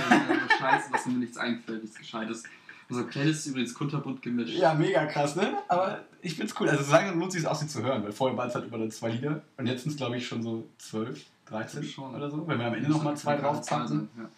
Scheiße, dass mir nichts einfällt, nichts Gescheites. Unsere Playlist ist übrigens kunterbunt gemischt. Ja, mega krass, ne? Aber ich find's cool. Also so langsam lohnt sich es auch, sie zu hören, weil vorher waren es halt über zwei Lieder und jetzt sind es, glaube ich, schon so 12, 13 Schon. oder so. Wenn wir am Ende nochmal zwei draufpacken. Ja.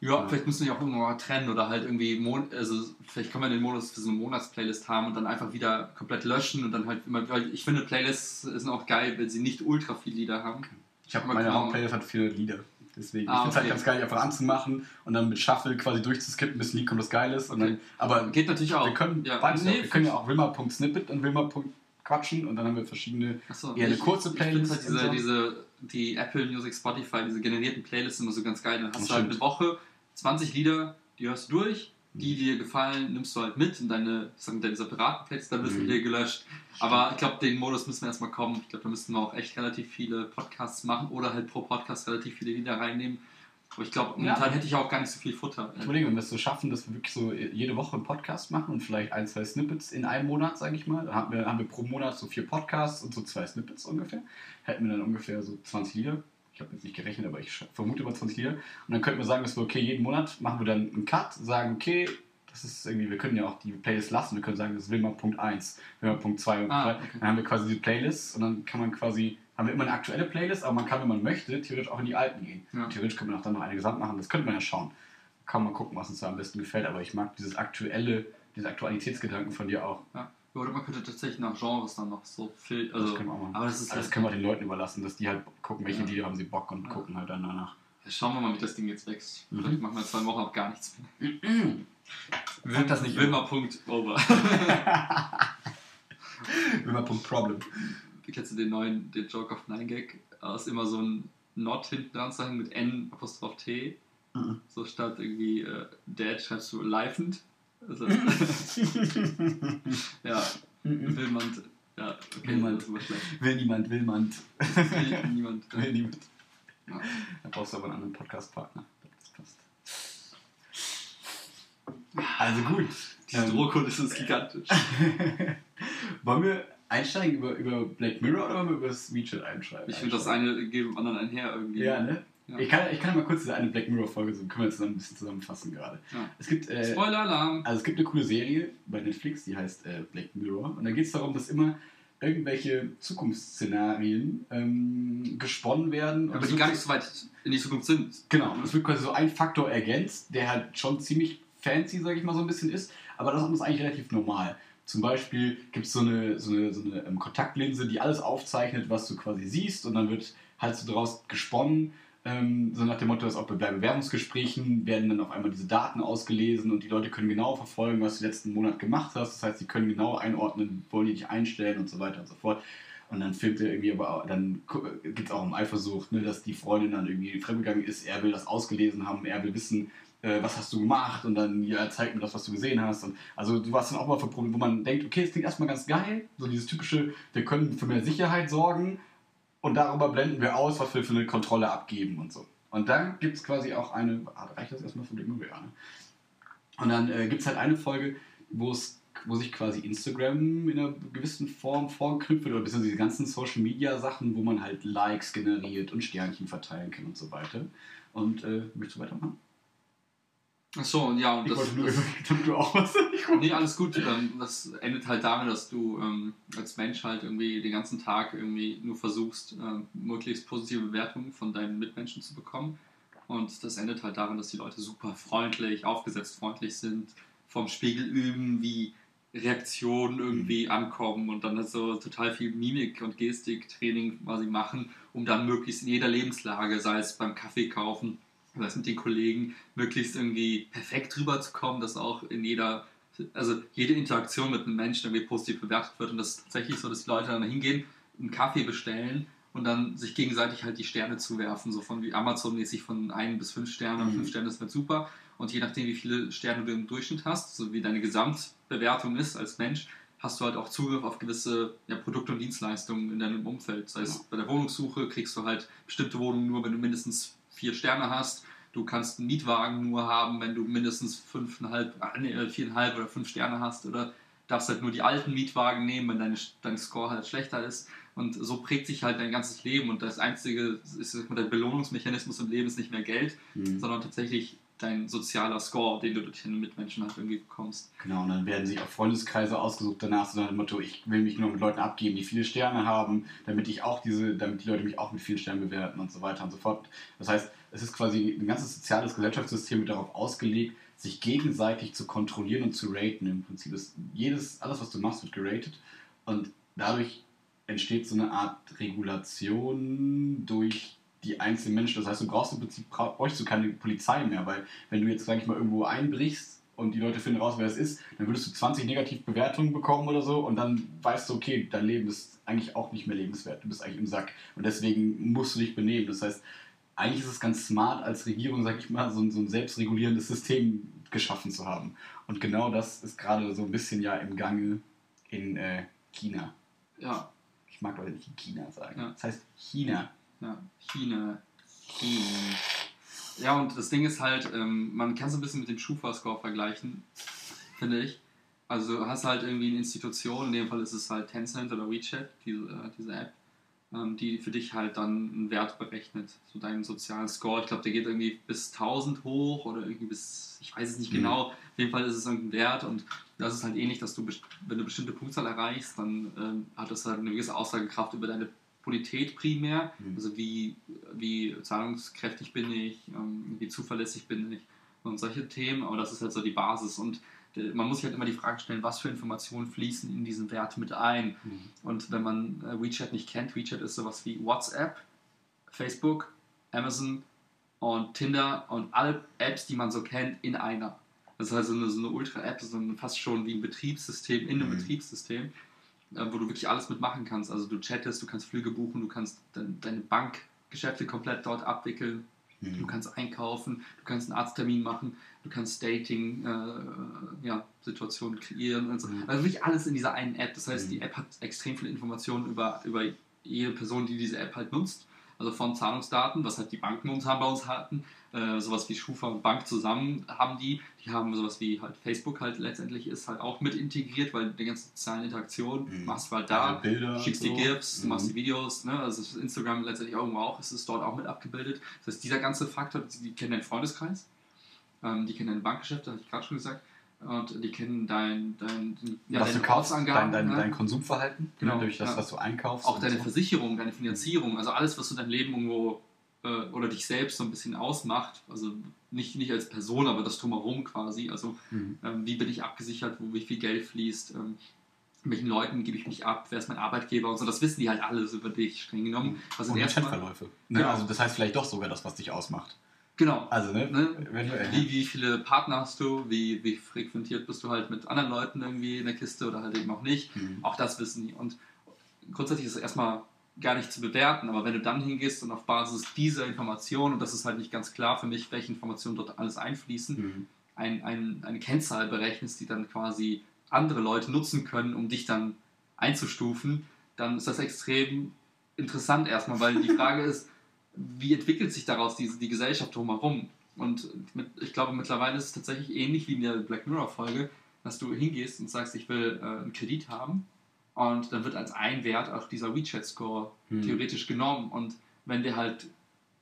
Ja, vielleicht müssen wir auch irgendwann mal trennen oder halt irgendwie, Mon also vielleicht können wir den Modus für so eine Monatsplaylist haben und dann einfach wieder komplett löschen und dann halt immer, weil ich finde Playlists sind auch geil, wenn sie nicht ultra viele Lieder haben. Ich habe meine. Hauptplaylist hat viele Lieder. Deswegen, Ah, ich finde es halt okay. ganz geil, einfach anzumachen und dann mit Shuffle quasi durchzuskippen, bis ein Lied kommt, das geil ist. Und Okay. dann, aber Geht natürlich auch. wir können ja. nee, auch. Wir können ja auch Wilma.snippet und Wilma.quatschen und dann haben wir verschiedene. Achso, eher eine ich- kurze ich find Playlist Halt diese, so. diese, die Apple Music, Spotify, diese generierten Playlists immer so ganz geil. Dann hast Das du halt stimmt. eine Woche 20 Lieder, die hörst du durch. Die, die dir gefallen, nimmst du halt mit in deine, ich deine separaten Playlist, dann wirst du Mhm. dir gelöscht. Aber ich glaube, den Modus müssen wir erstmal kommen. Ich glaube, da müssten wir auch echt relativ viele Podcasts machen oder halt pro Podcast relativ viele Lieder reinnehmen. Aber ich glaube, Ja. momentan hätte ich auch gar nicht so viel Futter. Ich überlege, wenn wir es so schaffen, dass wir wirklich so jede Woche einen Podcast machen und vielleicht ein, zwei Snippets in einem Monat, sage ich mal. Dann haben wir, haben wir pro Monat so vier Podcasts und so zwei Snippets ungefähr. Hätten wir dann ungefähr so 20 Lieder. Ich habe jetzt nicht gerechnet, aber ich vermute mal 20 Lieder. Und dann könnten wir sagen, dass wir, okay, jeden Monat machen wir dann einen Cut, sagen, okay, das ist irgendwie, wir können ja auch die Playlist lassen. Wir können sagen, das ist Wilma Punkt 1, Wilma Punkt 2 und Ah, 3. okay. Dann haben wir quasi die Playlists und dann kann man quasi, haben wir immer eine aktuelle Playlist, aber man kann, wenn man möchte, theoretisch auch in die alten gehen. Ja. Theoretisch können wir auch dann noch eine Gesamt machen, das könnte man ja schauen. Kann man gucken, was uns da am besten gefällt, aber ich mag dieses aktuelle, diese Aktualitätsgedanken von dir auch. Ja. Oder man könnte tatsächlich nach Genres dann noch so viel. Also, das können wir auch machen. aber das ist Aber das halt- können wir den Leuten überlassen, dass die halt gucken, welche Ja. Lieder haben sie Bock und Ja. gucken halt dann danach. Schauen wir mal, wie das Ding jetzt wächst. Mhm. Vielleicht machen wir zwei Wochen auch gar nichts mehr. Sag das nicht Wilma Punkt over. Wilma Punkt Problem. Kennst du den neuen, den Joke of Nine Gag? Da ist immer so ein Not hinten dran zu hängen mit N Apostroph T. Mhm. So statt irgendwie äh, Dad schreibst du leifend. Also, ja, Mhm. Wilmand Ja, okay, Niemand. das schlecht. Will niemand, will man. Will niemand. Will niemand. Ja. Da brauchst du aber einen anderen Podcast-Partner. Das passt. Also gut. Die Ähm, Drohkulisse ist gigantisch. wollen wir einsteigen über, über Black Mirror oder wollen wir über das WeChat einschreiben? Ich finde, das eine geht dem anderen einher irgendwie. Ja, ne? Ja. Ich, kann, ich kann mal kurz diese eine Black Mirror-Folge, so können wir zusammen ein bisschen zusammenfassen gerade. Ja. Es gibt, äh, Spoiler-Alarm. also es gibt eine coole Serie bei Netflix, die heißt äh, Black Mirror. Und da geht es darum, dass immer irgendwelche Zukunftsszenarien ähm, gesponnen werden. Aber die gar nicht so weit in die Zukunft sind. Genau, und es wird quasi so ein Faktor ergänzt, der halt schon ziemlich fancy, sag ich mal, so ein bisschen ist, aber das ist eigentlich relativ normal. Zum Beispiel gibt so es eine, so eine, so eine ähm, Kontaktlinse, die alles aufzeichnet, was du quasi siehst, und dann wird halt so daraus gesponnen, ähm, so nach dem Motto, dass auch bei Bewerbungsgesprächen werden dann auf einmal diese Daten ausgelesen und die Leute können genau verfolgen, was du letzten Monat gemacht hast. Das heißt, sie können genau einordnen, wollen die dich einstellen und so weiter und so fort. Und dann filmt er irgendwie, aber dann gibt es auch um Eifersucht, ne, dass die Freundin dann irgendwie fremdgegangen ist, er will das ausgelesen haben, er will wissen, äh, was hast du gemacht und dann ja, zeig mir das, was du gesehen hast. Und also du warst dann auch mal für Probleme, wo man denkt, okay, es klingt erstmal ganz geil, so dieses typische, wir können für mehr Sicherheit sorgen und darüber blenden wir aus, was wir für eine Kontrolle abgeben und so. Und dann gibt es quasi auch eine, ah, reicht das erstmal von dem ja, ne? Und dann äh, gibt es halt eine Folge, wo es wo sich quasi Instagram in einer gewissen Form vorknüpft oder bisschen diese ganzen Social Media Sachen, wo man halt Likes generiert und Sternchen verteilen kann und so weiter. Und äh, möchtest du weitermachen? Achso, und ja, und Ich das, nur, das damit du auch was Nee, alles gut. Ähm, Das endet halt damit, dass du ähm, als Mensch halt irgendwie den ganzen Tag irgendwie nur versuchst, ähm, möglichst positive Bewertungen von deinen Mitmenschen zu bekommen. Und das endet halt darin, dass die Leute super freundlich, aufgesetzt freundlich sind, vom Spiegel üben, wie Reaktionen irgendwie ankommen und dann halt so total viel Mimik- und Gestiktraining quasi machen, um dann möglichst in jeder Lebenslage, sei es beim Kaffee kaufen, sei es mit den Kollegen, möglichst irgendwie perfekt rüberzukommen, dass auch in jeder, also jede Interaktion mit einem Menschen irgendwie positiv bewertet wird und das ist tatsächlich so, dass die Leute dann hingehen, einen Kaffee bestellen und dann sich gegenseitig halt die Sterne zuwerfen, so von wie Amazon-mäßig von 1 bis 5 Sterne und Mhm. 5 Sterne ist halt super und je nachdem, wie viele Sterne du im Durchschnitt hast, so wie deine Gesamtbewertung ist als Mensch, hast du halt auch Zugriff auf gewisse ja, Produkte und Dienstleistungen in deinem Umfeld. Das heißt, Ja. bei der Wohnungssuche kriegst du halt bestimmte Wohnungen nur, wenn du mindestens vier Sterne hast. Du kannst einen Mietwagen nur haben, wenn du mindestens fünfeinhalb, äh, nee, äh, viereinhalb oder fünf Sterne hast. Oder darfst halt nur die alten Mietwagen nehmen, wenn deine, dein Score halt schlechter ist. Und so prägt sich halt dein ganzes Leben. Und das einzige, ist, der Belohnungsmechanismus im Leben ist nicht mehr Geld, Mhm. sondern tatsächlich dein sozialer Score, den du durch deine Mitmenschen halt irgendwie bekommst. Genau, und dann werden sich auch Freundeskreise ausgesucht danach, so nach Motto, ich will mich nur mit Leuten abgeben, die viele Sterne haben, damit ich auch diese, damit die Leute mich auch mit vielen Sternen bewerten und so weiter und so fort. Das heißt, es ist quasi ein ganzes soziales Gesellschaftssystem wird darauf ausgelegt, sich gegenseitig zu kontrollieren und zu raten. Im Prinzip ist jedes, alles, was du machst, wird geratet und dadurch entsteht so eine Art Regulation durch die einzelnen Menschen. Das heißt, du brauchst im Prinzip bräuchst du keine Polizei mehr, weil wenn du jetzt, sag ich mal, irgendwo einbrichst und die Leute finden raus, wer es ist, dann würdest du 20 Negativbewertungen bekommen oder so und dann weißt du, okay, dein Leben ist eigentlich auch nicht mehr lebenswert. Du bist eigentlich im Sack und deswegen musst du dich benehmen. Das heißt, eigentlich ist es ganz smart, als Regierung, sag ich mal, so ein, so ein selbstregulierendes System geschaffen zu haben. Und genau das ist gerade so ein bisschen ja im Gange in äh, China. Ja, Ich mag Leute nicht in China sagen. Ja. Das heißt China. Ja, China. China. Ja, und das Ding ist halt, ähm, man kann es ein bisschen mit dem Schufa-Score vergleichen, finde ich. Also du hast halt irgendwie eine Institution, in dem Fall ist es halt Tencent oder WeChat, diese, äh, diese App, ähm, die für dich halt dann einen Wert berechnet, so deinen sozialen Score. Ich glaube, der geht irgendwie bis 1000 hoch oder irgendwie bis, ich weiß es nicht Mhm. genau, auf jeden Fall ist es irgendein Wert und das ist halt ähnlich, dass du, wenn du bestimmte Punktzahl erreichst, dann ähm, hat das halt eine gewisse Aussagekraft über deine Bonität primär, Mhm. also wie, wie zahlungskräftig bin ich, ähm, wie zuverlässig bin ich und solche Themen, aber das ist halt so die Basis und äh, man muss sich halt immer die Frage stellen, was für Informationen fließen in diesen Wert mit ein. Und wenn man äh, WeChat nicht kennt, WeChat ist sowas wie WhatsApp, Facebook, Amazon und Tinder und alle Apps, die man so kennt, in einer. Das ist also eine, so eine Ultra-App, so ein, fast schon wie ein Betriebssystem in einem Mhm. Betriebssystem, wo du wirklich alles mitmachen kannst. Also du chattest, du kannst Flüge buchen, du kannst de deine Bankgeschäfte komplett dort abwickeln. Mhm. Du kannst einkaufen, du kannst einen Arzttermin machen, du kannst Dating, äh, ja, kreieren und so. Mhm. Also wirklich alles in dieser einen App. Das heißt, Mhm. die App hat extrem viele Informationen über, über jede Person, die diese App halt nutzt. Also von Zahlungsdaten, was halt die Banken momentan bei uns hatten, äh, sowas wie Schufa und Bank zusammen haben die. Die haben sowas wie halt Facebook halt letztendlich ist halt auch mit integriert, weil die ganzen sozialen Interaktionen Mhm. machst du halt Ja, da, Bilder schickst und die so. GIFs, du Mhm. machst die Videos, ne? also Instagram letztendlich irgendwo auch, ist es dort auch mit abgebildet. Das heißt, dieser ganze Faktor, die, kennen deinen Freundeskreis, ähm, die kennen dein Bankgeschäft, das habe ich gerade schon gesagt, und die kennen dein, dein, ja, was deine du kaufst, dein, dein, ne? dein Konsumverhalten, Genau, ne, durch das, ja. was du einkaufst. auch deine so. Versicherung, deine Finanzierung, also alles, was du dein Leben irgendwo äh, oder dich selbst so ein bisschen ausmacht, also nicht, nicht als Person, aber das drumherum quasi, also Mhm. ähm, wie bin ich abgesichert, wo wie viel Geld fließt, ähm, mit welchen Leuten gebe ich mich ab, wer ist mein Arbeitgeber und so, das wissen die halt alles über dich, streng genommen. Also und Chatverläufe. Ne? Genau. Also das heißt vielleicht doch sogar das, was dich ausmacht. genau, Also, ne? Ne? Eventuell. wie, wie viele Partner hast du, wie, wie frequentiert bist du halt mit anderen Leuten irgendwie in der Kiste oder halt eben auch nicht. Mhm. Auch das wissen die. Und grundsätzlich ist es erstmal gar nicht zu bewerten, aber wenn du dann hingehst und auf Basis dieser Information, und das ist halt nicht ganz klar für mich, welche Informationen dort alles einfließen, Mhm. ein, ein, eine Kennzahl berechnest, die dann quasi andere Leute nutzen können, um dich dann einzustufen, dann ist das extrem interessant erstmal, weil die Frage ist, wie entwickelt sich daraus die, die Gesellschaft drumherum? Und mit, ich glaube, mittlerweile ist es tatsächlich ähnlich wie in der Black Mirror-Folge, dass du hingehst und sagst, ich will äh, einen Kredit haben und dann wird als ein Wert auch dieser WeChat-Score Hm. theoretisch genommen. Und wenn der halt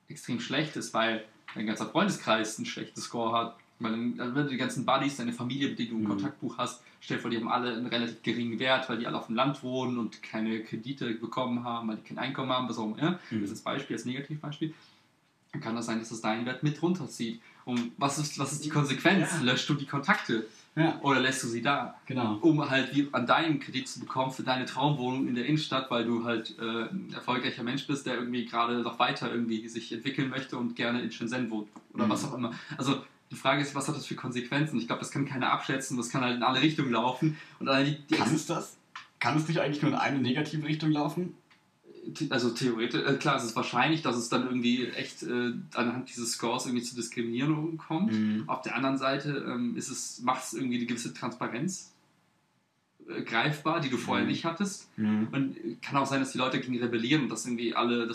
extrem schlecht ist, weil dein ganzer Freundeskreis einen schlechten Score hat, weil dann, dann wenn du die ganzen Buddies, deine Familie, mit denen du ein Mhm. Kontaktbuch hast, stell vor, die haben alle einen relativ geringen Wert, weil die alle auf dem Land wohnen und keine Kredite bekommen haben, weil die kein Einkommen haben, was auch immer. Mhm. Das ist als Beispiel, als Negativbeispiel. Dann kann das sein, dass es deinen Wert mit runterzieht. Und was ist, was ist die Konsequenz? Ja. Löscht du die Kontakte Ja, oder lässt du sie da? genau. um halt wie an deinen Kredit zu bekommen für deine Traumwohnung in der Innenstadt, weil du halt äh, ein erfolgreicher Mensch bist, der irgendwie gerade noch weiter irgendwie sich entwickeln möchte und gerne in Shenzhen wohnt oder Mhm. was auch immer. Also die Frage ist, was hat das für Konsequenzen? Ich glaube, das kann keiner abschätzen, das kann halt in alle Richtungen laufen und die, die Kann es das? Kann es nicht eigentlich nur in eine negative Richtung laufen? Also theoretisch, äh, klar, es ist wahrscheinlich, dass es dann irgendwie echt äh, anhand dieses Scores irgendwie zu Diskriminierung kommt. Mhm. Auf der anderen Seite ähm, ist es, macht es irgendwie eine gewisse Transparenz äh, greifbar, die du vorher Mhm. nicht hattest. Mhm. Und kann auch sein, dass die Leute gegen rebellieren und dass irgendwie alle,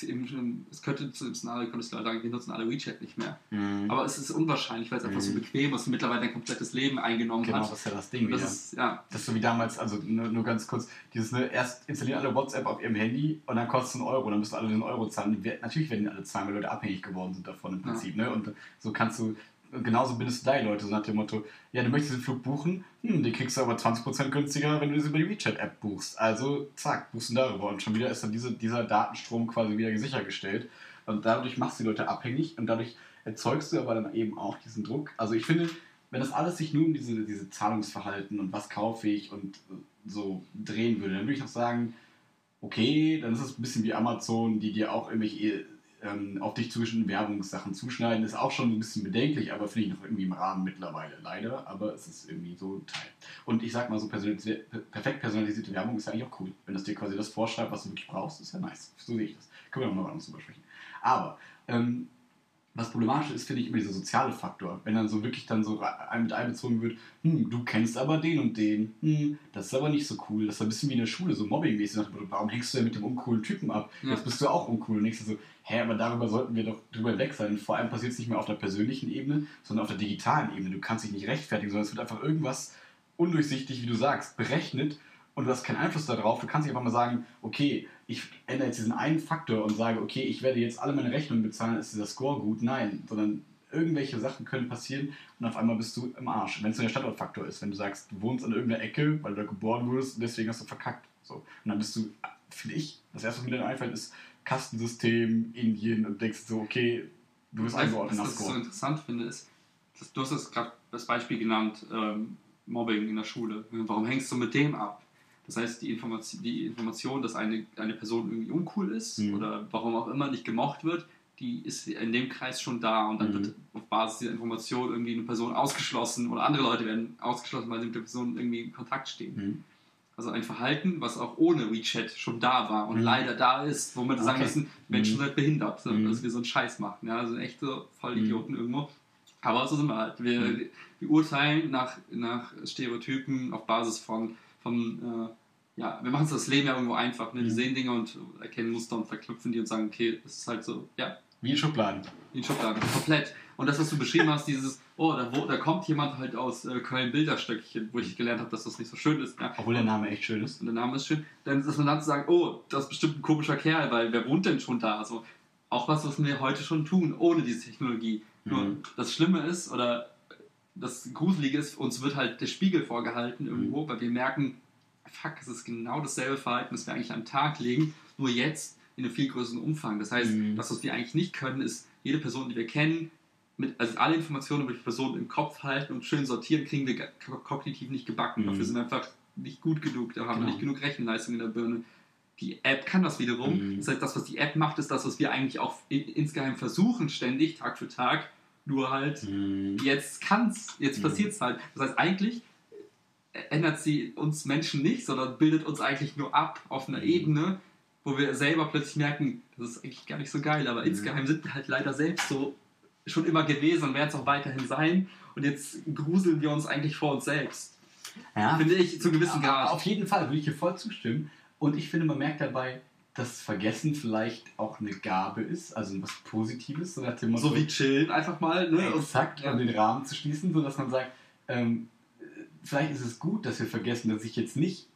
das im, es könnte zu dem Szenario, könntest du Leute sagen, wir nutzen alle WeChat nicht mehr. Mhm. Aber es ist unwahrscheinlich, weil es einfach so Mhm. bequem ist und mittlerweile dein komplettes Leben eingenommen genau, hat. das ist ja das Ding das wieder. ist, ja, Das ist so wie damals, also nur, nur ganz kurz, dieses, ne, erst installieren alle WhatsApp auf ihrem Handy und dann kostet es einen Euro, dann müssen alle den Euro zahlen. Wir- Natürlich werden die alle zahlen, weil Leute abhängig geworden sind davon im Prinzip. Ne? Und so kannst du, genauso bindest du deine Leute, so nach dem Motto, ja, du möchtest den Flug buchen, hm, den kriegst du aber 20% günstiger, wenn du das über die WeChat-App buchst. Also, zack, buchst du darüber. Und schon wieder ist dann diese, dieser Datenstrom quasi wieder sichergestellt. Und dadurch machst du die Leute abhängig und dadurch erzeugst du aber dann eben auch diesen Druck. Also ich finde, wenn das alles sich nur um diese, diese Zahlungsverhalten und was kaufe ich und so drehen würde, dann würde ich noch sagen, okay, dann ist es ein bisschen wie Amazon, die dir auch irgendwelche ähm, auf dich zugeschnittenen Werbungssachen zuschneiden. Ist auch schon ein bisschen bedenklich, aber finde ich noch irgendwie im Rahmen mittlerweile, leider. Aber es ist irgendwie so ein Teil. Und ich sag mal, so personalisierte, perfekt personalisierte Werbung ist ja eigentlich auch cool. Wenn das dir quasi das vorschreibt, was du wirklich brauchst, ist ja nice. So sehe ich das. Können wir noch mal anders drüber sprechen. Aber ähm, was problematisch ist, finde ich immer dieser soziale Faktor. Wenn dann so wirklich dann so mit einbezogen wird, hm, du kennst aber den und den, hm, das ist aber nicht so cool. Das ist ein bisschen wie in der Schule, so mobbingmäßig. Warum hängst du denn mit dem uncoolen Typen ab? Ja. Jetzt bist du auch uncool. Und denkst du so, hä, aber darüber sollten wir doch drüber weg sein. Vor allem passiert es nicht mehr auf der persönlichen Ebene, sondern auf der digitalen Ebene. Du kannst dich nicht rechtfertigen, sondern es wird einfach irgendwas undurchsichtig, wie du sagst, berechnet und du hast keinen Einfluss darauf. Du kannst nicht einfach mal sagen, okay, ich ändere jetzt diesen einen Faktor und sage, okay, ich werde jetzt alle meine Rechnungen bezahlen, ist dieser Score gut. Nein, sondern irgendwelche Sachen können passieren und auf einmal bist du im Arsch. Wenn es nur der Standortfaktor ist, wenn du sagst, du wohnst an irgendeiner Ecke, weil du da geboren wurdest und deswegen hast du verkackt. So. Und dann bist du, finde ich, das erste, was mir dann einfällt, ist Kastensystem, Indien und denkst so, okay, du bist eingeordnet nach was ich so Score. interessant finde, ist, dass, du hast das gerade das Beispiel genannt, ähm, Mobbing in der Schule. Warum hängst du mit dem ab? Das heißt, die Information, die Information dass eine, eine Person irgendwie uncool ist Mhm. oder warum auch immer nicht gemocht wird, die ist in dem Kreis schon da und dann Mhm. wird auf Basis dieser Information irgendwie eine Person ausgeschlossen oder andere Leute werden ausgeschlossen, weil sie mit der Person irgendwie in Kontakt stehen. Mhm. Also ein Verhalten, was auch ohne WeChat schon da war und Mhm. leider da ist, wo man sagen Okay. müssen, Menschen Mhm. sind behindert, so, Mhm. dass wir so einen Scheiß machen. Ja? Also echt so voll Mhm. Idioten irgendwo. Aber so sind wir halt. Wir, wir urteilen nach, nach Stereotypen auf Basis von, von äh, ja, wir machen uns das Leben ja irgendwo einfach. Ne? Wir Mhm. sehen Dinge und erkennen Muster und verknüpfen die und sagen, okay, es ist halt so, ja, Wie in Schubladen. in Schubladen, komplett. Und das, was du beschrieben hast, dieses, oh, da, wo, da kommt jemand halt aus äh, Köln-Bilderstöckchen, wo ich gelernt habe, dass das nicht so schön ist. Ja? Obwohl der Name echt schön ist. Und der Name ist schön. Dann ist man dann zu sagen, oh, das ist bestimmt ein komischer Kerl, weil wer wohnt denn schon da? Also auch was, was wir heute schon tun, ohne diese Technologie. Nur Mhm. das Schlimme ist, oder das Gruselige ist, uns wird halt der Spiegel vorgehalten Mhm. irgendwo, weil wir merken, fuck, es ist genau dasselbe Verhalten, das wir eigentlich den Tag legen, nur jetzt in einem viel größeren Umfang. Das heißt, Mhm. das, was wir eigentlich nicht können, ist, jede Person, die wir kennen, mit, also alle Informationen über die Person im Kopf halten und schön sortieren, kriegen wir kognitiv nicht gebacken. Mhm. Dafür sind wir einfach nicht gut genug, da haben wir Genau. nicht genug Rechenleistung in der Birne. Die App kann das wiederum. Mhm. Das heißt, das, was die App macht, ist das, was wir eigentlich auch in, insgeheim versuchen, ständig, Tag für Tag. Nur halt, Mhm. jetzt kann's, jetzt Mhm. passiert's halt. Das heißt, eigentlich ändert sie uns Menschen nicht, sondern bildet uns eigentlich nur ab auf einer Mhm. Ebene, wo wir selber plötzlich merken, das ist eigentlich gar nicht so geil, aber Mhm. insgeheim sind wir halt leider selbst so schon immer gewesen und werden es auch weiterhin sein. Und jetzt gruseln wir uns eigentlich vor uns selbst. Ja, Finde ich zu gewissen Ja, Grad. Auf jeden Fall würde ich dir voll zustimmen. Und ich finde, man merkt dabei, dass Vergessen vielleicht auch eine Gabe ist, also was Positives, so nach dem Motto, So wie chillen einfach mal. Ne? Exakt, ja. um den Rahmen zu schließen, sodass man sagt, ähm, vielleicht ist es gut, dass wir vergessen, dass ich jetzt nicht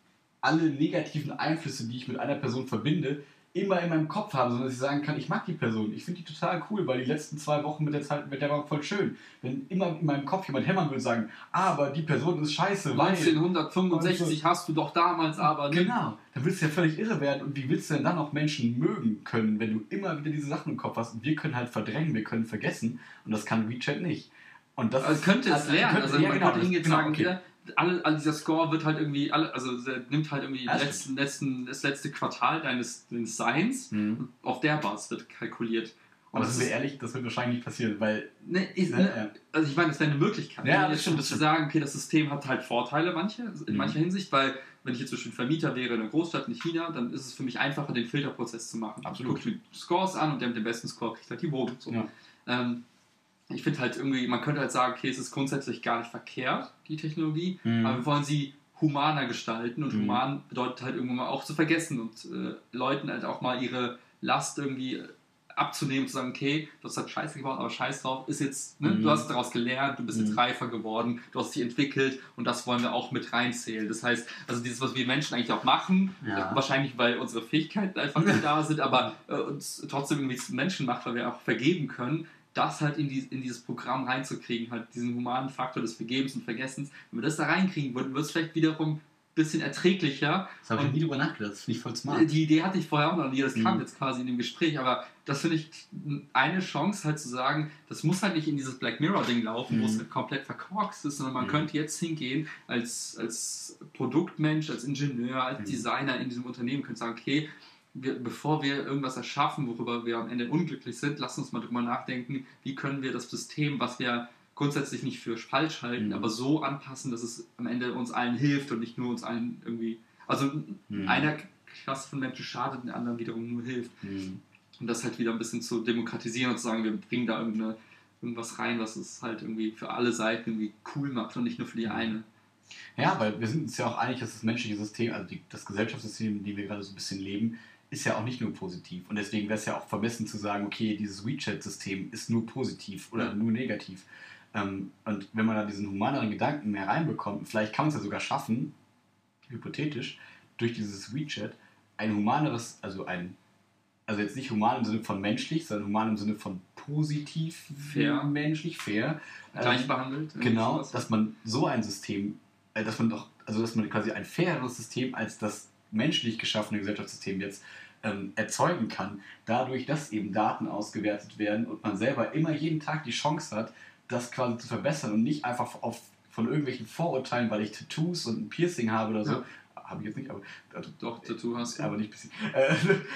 alle negativen Einflüsse, die ich mit einer Person verbinde, immer in meinem Kopf habe, sondern dass ich sagen kann, ich mag die Person, ich finde die total cool, weil die letzten zwei Wochen mit der Zeit, mit der war voll schön. Wenn immer in meinem Kopf jemand hämmern würde und sagen, aber die Person ist scheiße, weil... 1965 hast du doch damals aber. Ne? Genau, dann willst du ja völlig irre werden. Und wie willst du denn dann auch Menschen mögen können, wenn du immer wieder diese Sachen im Kopf hast? Und wir können halt verdrängen, wir können vergessen. Und das kann WeChat nicht. Und das Also könnte es also, lernen. könnte- also ja, man genau, könnte hingehen genau, sagen, okay. Alle, all dieser Score wird halt irgendwie, alle, also nimmt halt irgendwie Ja, letzten, letzten, das letzte Quartal deines, deines Seins. Mhm. Auf der Basis wird kalkuliert. Und Aber das ist, ehrlich, das wird wahrscheinlich nicht passieren, weil. ne, ist, Ne, ne, also ich meine, das wäre eine Möglichkeit. Ja, ne, das stimmt, das zu sagen, okay, das System hat halt Vorteile manche, in Mhm. mancher Hinsicht, weil wenn ich jetzt zum Beispiel Vermieter wäre in einer Großstadt in China, dann ist es für mich einfacher, den Filterprozess zu machen. Absolut. Ich gucke mir Scores an und der mit dem besten Score kriegt halt die Wohnung. So. Ja. Ähm, ich finde halt irgendwie, man könnte halt sagen, okay, es ist grundsätzlich gar nicht verkehrt, die Technologie, Mhm. aber wir wollen sie humaner gestalten und Mhm. human bedeutet halt irgendwann mal auch zu vergessen und äh, Leuten halt auch mal ihre Last irgendwie abzunehmen, zu sagen, okay, du hast halt Scheiße gebaut, aber Scheiß drauf, ist jetzt, ne? Mhm. du hast daraus gelernt, du bist jetzt Mhm. reifer geworden, du hast dich entwickelt und das wollen wir auch mit reinzählen. Das heißt, also dieses, was wir Menschen eigentlich auch machen, Ja. äh, wahrscheinlich, weil unsere Fähigkeiten einfach nicht da sind, aber äh, uns trotzdem irgendwie zu Menschen macht, weil wir auch vergeben können, das halt in, die, in dieses Programm reinzukriegen, halt diesen humanen Faktor des Vergebens und Vergessens. Wenn wir das da reinkriegen würden, wird es vielleicht wiederum ein bisschen erträglicher. Das habe ich nie drüber nachgedacht, das finde ich voll smart. Die Idee hatte ich vorher auch noch nie, das kam Mhm. jetzt quasi in dem Gespräch, aber das finde ich eine Chance halt zu sagen, das muss halt nicht in dieses Black Mirror-Ding laufen, wo es Mhm. halt komplett verkorkst ist, sondern man Mhm. könnte jetzt hingehen als, als Produktmensch, als Ingenieur, als Mhm. Designer in diesem Unternehmen, könnte sagen, okay, wir, bevor wir irgendwas erschaffen, worüber wir am Ende unglücklich sind, lass uns mal drüber nachdenken, wie können wir das System, was wir grundsätzlich nicht für falsch halten, Mhm. aber so anpassen, dass es am Ende uns allen hilft und nicht nur uns allen irgendwie, also Mhm. einer Klasse von Menschen schadet, den anderen wiederum nur hilft. Mhm. Und das halt wieder ein bisschen zu demokratisieren und zu sagen, wir bringen da irgendeine, irgendwas rein, was es halt irgendwie für alle Seiten irgendwie cool macht und nicht nur für die eine. Ja, weil wir sind uns ja auch einig, dass das menschliche System, also die, das Gesellschaftssystem, in dem wir gerade so ein bisschen leben, ist ja auch nicht nur positiv. Und deswegen wäre es ja auch vermessen zu sagen, okay, dieses WeChat-System ist nur positiv oder Ja. nur negativ. Ähm, und wenn man da diesen humaneren Gedanken mehr reinbekommt, vielleicht kann man es ja sogar schaffen, hypothetisch, durch dieses WeChat ein humaneres, also ein, also jetzt nicht human im Sinne von menschlich, sondern human im Sinne von positiv, Fair. menschlich, fair. Gleich ähm, behandelt. irgendwie Genau, sowas. dass man so ein System, äh, dass man doch, also dass man quasi ein faireres System als das menschlich geschaffene Gesellschaftssystem jetzt ähm, erzeugen kann, dadurch, dass eben Daten ausgewertet werden und man selber immer jeden Tag die Chance hat, das quasi zu verbessern und nicht einfach auf, von irgendwelchen Vorurteilen, weil ich Tattoos und ein Piercing habe oder so, Ja. habe ich jetzt nicht, aber also, Doch, Tattoo hast du. aber nicht bisschen. Äh,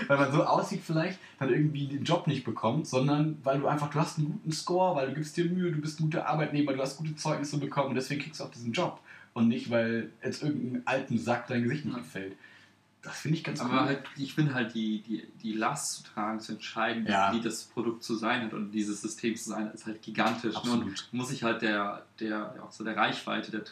weil man so aussieht vielleicht, dann irgendwie den Job nicht bekommt, sondern weil du einfach, du hast einen guten Score, weil du gibst dir Mühe, du bist ein guter Arbeitnehmer, du hast gute Zeugnisse bekommen und deswegen kriegst du auch diesen Job. und nicht, weil jetzt irgendeinem alten Sack dein Gesicht nicht Ja. gefällt. Das finde ich ganz Aber cool. halt, ich finde halt die, die, die Last zu tragen, zu entscheiden, Ja. wie das Produkt zu sein hat und dieses System zu sein, ist halt gigantisch. Absolut. Und muss ich halt der, der, auch so der Reichweite der,